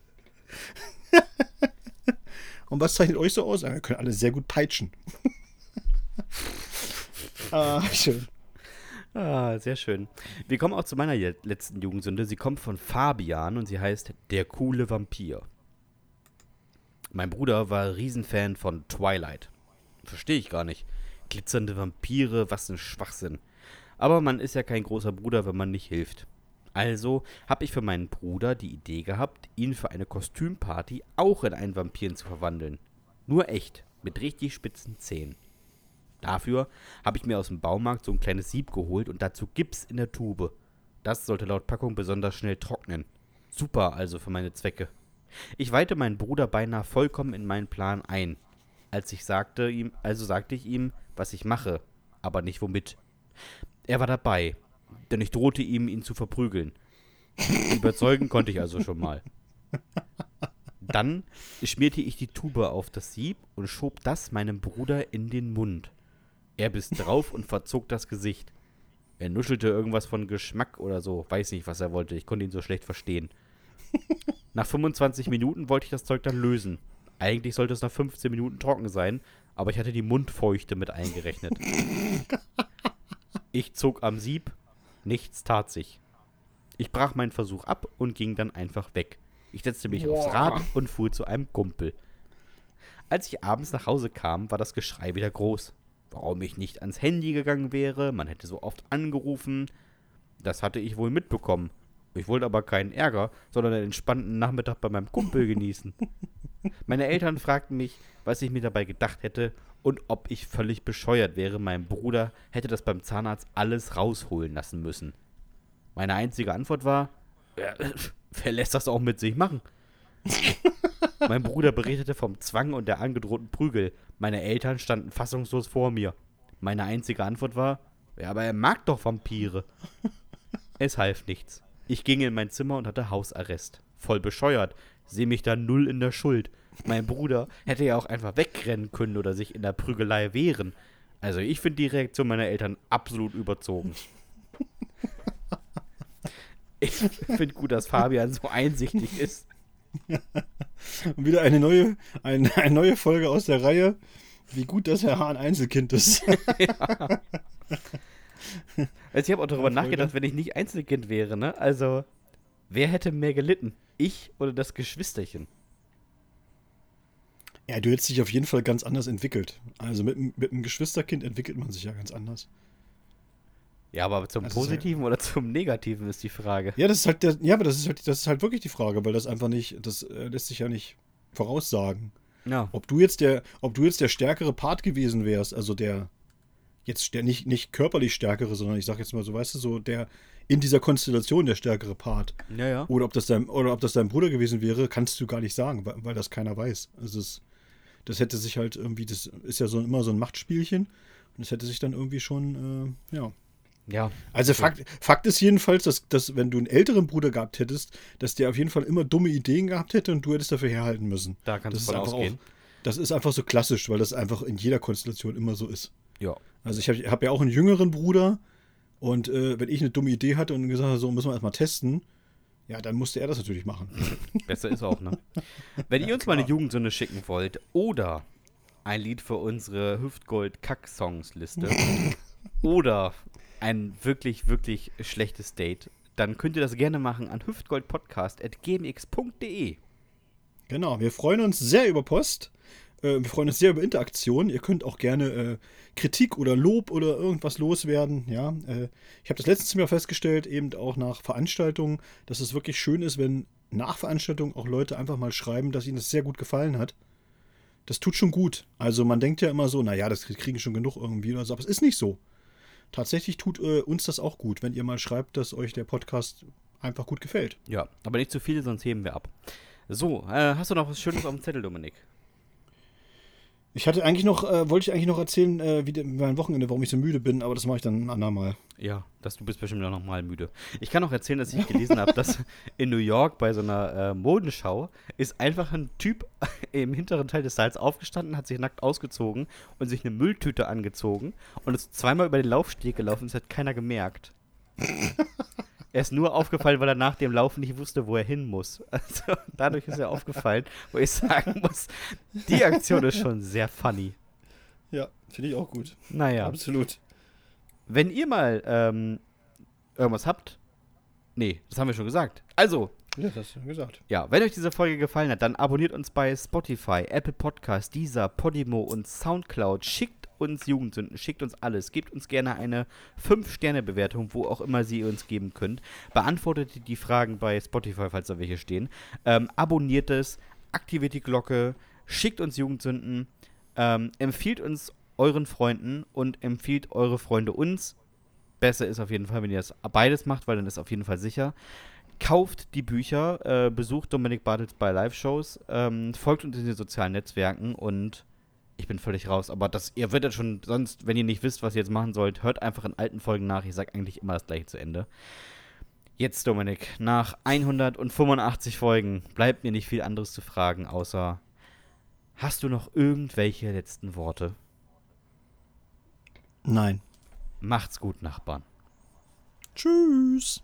Und was zeichnet euch so aus? Wir können alle sehr gut peitschen. ah, schön. Ah, sehr schön. Wir kommen auch zu meiner letzten Jugendsünde. Sie kommt von Fabian und sie heißt Der coole Vampir. Mein Bruder war Riesenfan von Twilight. Verstehe ich gar nicht. Glitzernde Vampire, was ein Schwachsinn. Aber man ist ja kein großer Bruder, wenn man nicht hilft. Also habe ich für meinen Bruder die Idee gehabt, ihn für eine Kostümparty auch in einen Vampiren zu verwandeln. Nur echt, mit richtig spitzen Zähnen. Dafür habe ich mir aus dem Baumarkt so ein kleines Sieb geholt und dazu Gips in der Tube. Das sollte laut Packung besonders schnell trocknen. Super also für meine Zwecke. Ich weihte meinen Bruder beinahe vollkommen in meinen Plan ein. Als ich sagte ihm, also sagte ich ihm, was ich mache, aber nicht womit. Er war dabei, denn ich drohte ihm, ihn zu verprügeln. Überzeugen konnte ich also schon mal. Dann schmierte ich die Tube auf das Sieb und schob das meinem Bruder in den Mund. Er biss drauf und verzog das Gesicht. Er nuschelte irgendwas von Geschmack oder so. Weiß nicht, was er wollte. Ich konnte ihn so schlecht verstehen. Nach 25 Minuten wollte ich das Zeug dann lösen. Eigentlich sollte es nach 15 Minuten trocken sein, aber ich hatte die Mundfeuchte mit eingerechnet. Ich zog am Sieb, nichts tat sich. Ich brach meinen Versuch ab und ging dann einfach weg. Ich setzte mich aufs Rad und fuhr zu einem Kumpel. Als ich abends nach Hause kam, war das Geschrei wieder groß. Warum ich nicht ans Handy gegangen wäre, man hätte so oft angerufen. Das hatte ich wohl mitbekommen. Ich wollte aber keinen Ärger, sondern einen entspannten Nachmittag bei meinem Kumpel genießen. Meine Eltern fragten mich, was ich mir dabei gedacht hätte und ob ich völlig bescheuert wäre. Mein Bruder hätte das beim Zahnarzt alles rausholen lassen müssen. Meine einzige Antwort war, ja, wer lässt das auch mit sich machen? mein Bruder berichtete vom Zwang und der angedrohten Prügel. Meine Eltern standen fassungslos vor mir. Meine einzige Antwort war, ja, aber er mag doch Vampire. es half nichts. Ich ging in mein Zimmer und hatte Hausarrest. Voll bescheuert. Sehe mich da null in der Schuld. Mein Bruder hätte ja auch einfach wegrennen können oder sich in der Prügelei wehren. Also ich finde die Reaktion meiner Eltern absolut überzogen. Ich finde gut, dass Fabian so einsichtig ist. Und wieder eine neue, eine, eine neue Folge aus der Reihe. Wie gut, dass Herr Hahn Einzelkind ist. ja. Also ich habe auch darüber nachgedacht, wenn ich nicht Einzelkind wäre, ne? Also, wer hätte mehr gelitten? Ich oder das Geschwisterchen? Ja, du hättest dich auf jeden Fall ganz anders entwickelt. Also mit, mit einem Geschwisterkind entwickelt man sich ja ganz anders. Ja, aber zum das Positiven halt, oder zum Negativen ist die Frage. Ja, das ist halt der, ja, aber das ist halt, das ist halt wirklich die Frage, weil das einfach nicht, das äh, lässt sich ja nicht voraussagen. Ja. Ob du jetzt der, ob du jetzt der stärkere Part gewesen wärst, also der jetzt der nicht, nicht körperlich stärkere, sondern ich sag jetzt mal so, weißt du, so der in dieser Konstellation der stärkere Part. Ja, ja. Oder ob das dein, oder ob das dein Bruder gewesen wäre, kannst du gar nicht sagen, weil, weil das keiner weiß. Also es, das hätte sich halt irgendwie, das ist ja so immer so ein Machtspielchen und das hätte sich dann irgendwie schon, äh, ja. Ja. Also Fakt, Fakt ist jedenfalls, dass, dass wenn du einen älteren Bruder gehabt hättest, dass der auf jeden Fall immer dumme Ideen gehabt hätte und du hättest dafür herhalten müssen. Da kannst das du von ausgehen. Auch, das ist einfach so klassisch, weil das einfach in jeder Konstellation immer so ist. Ja. Also ich habe hab ja auch einen jüngeren Bruder und äh, wenn ich eine dumme Idee hatte und gesagt habe, so müssen wir erstmal testen, ja, dann musste er das natürlich machen. Besser ist auch, ne? Wenn ja, ihr uns klar. mal eine Jugendsünde schicken wollt oder ein Lied für unsere Hüftgold-Kack-Songs-Liste oder ein wirklich, wirklich schlechtes Date, dann könnt ihr das gerne machen an hüftgoldpodcast.gmx.de. Genau, wir freuen uns sehr über Post. Äh, wir freuen uns sehr über Interaktion. Ihr könnt auch gerne äh, Kritik oder Lob oder irgendwas loswerden. Ja, äh, ich habe das letztes Mal festgestellt, eben auch nach Veranstaltungen, dass es wirklich schön ist, wenn nach Veranstaltungen auch Leute einfach mal schreiben, dass ihnen das sehr gut gefallen hat. Das tut schon gut. Also man denkt ja immer so, naja, das kriegen schon genug irgendwie oder so, aber es ist nicht so. Tatsächlich tut äh, uns das auch gut, wenn ihr mal schreibt, dass euch der Podcast einfach gut gefällt. Ja, aber nicht zu viele, sonst heben wir ab. So, äh, hast du noch was Schönes auf dem Zettel, Dominik? Ich hatte eigentlich noch, äh, wollte ich eigentlich noch erzählen, äh, wie mein Wochenende, warum ich so müde bin, aber das mache ich dann ein andermal. Ja, dass du bist bestimmt noch mal müde. Ich kann auch erzählen, dass ich gelesen habe, dass in New York bei so einer äh, Modenschau ist einfach ein Typ im hinteren Teil des Saals aufgestanden, hat sich nackt ausgezogen und sich eine Mülltüte angezogen und ist zweimal über den Laufsteg gelaufen. Das hat keiner gemerkt. Er ist nur aufgefallen, weil er nach dem Laufen nicht wusste, wo er hin muss. Also dadurch ist er aufgefallen, wo ich sagen muss, die Aktion ist schon sehr funny. Ja, finde ich auch gut. Naja. Absolut. Wenn ihr mal ähm, irgendwas habt. Nee, das haben wir schon gesagt. Also. Ja, das hast du gesagt. Ja, wenn euch diese Folge gefallen hat, dann abonniert uns bei Spotify, Apple Podcast, Deezer, Podimo und Soundcloud. Schickt uns Jugendsünden, schickt uns alles, gebt uns gerne eine 5-Sterne-Bewertung, wo auch immer sie uns geben könnt. Beantwortet die Fragen bei Spotify, falls da welche stehen. Ähm, abonniert es, aktiviert die Glocke, schickt uns Jugendsünden, ähm, empfiehlt uns euren Freunden und empfiehlt eure Freunde uns. Besser ist auf jeden Fall, wenn ihr das beides macht, weil dann ist auf jeden Fall sicher kauft die Bücher, äh, besucht Dominik Bartels bei Live-Shows, ähm, folgt uns in den sozialen Netzwerken und ich bin völlig raus. Aber das, ihr werdet schon sonst, wenn ihr nicht wisst, was ihr jetzt machen sollt, hört einfach in alten Folgen nach. Ich sage eigentlich immer das gleiche zu Ende. Jetzt, Dominik, nach 185 Folgen bleibt mir nicht viel anderes zu fragen, außer hast du noch irgendwelche letzten Worte? Nein. Macht's gut, Nachbarn. Tschüss.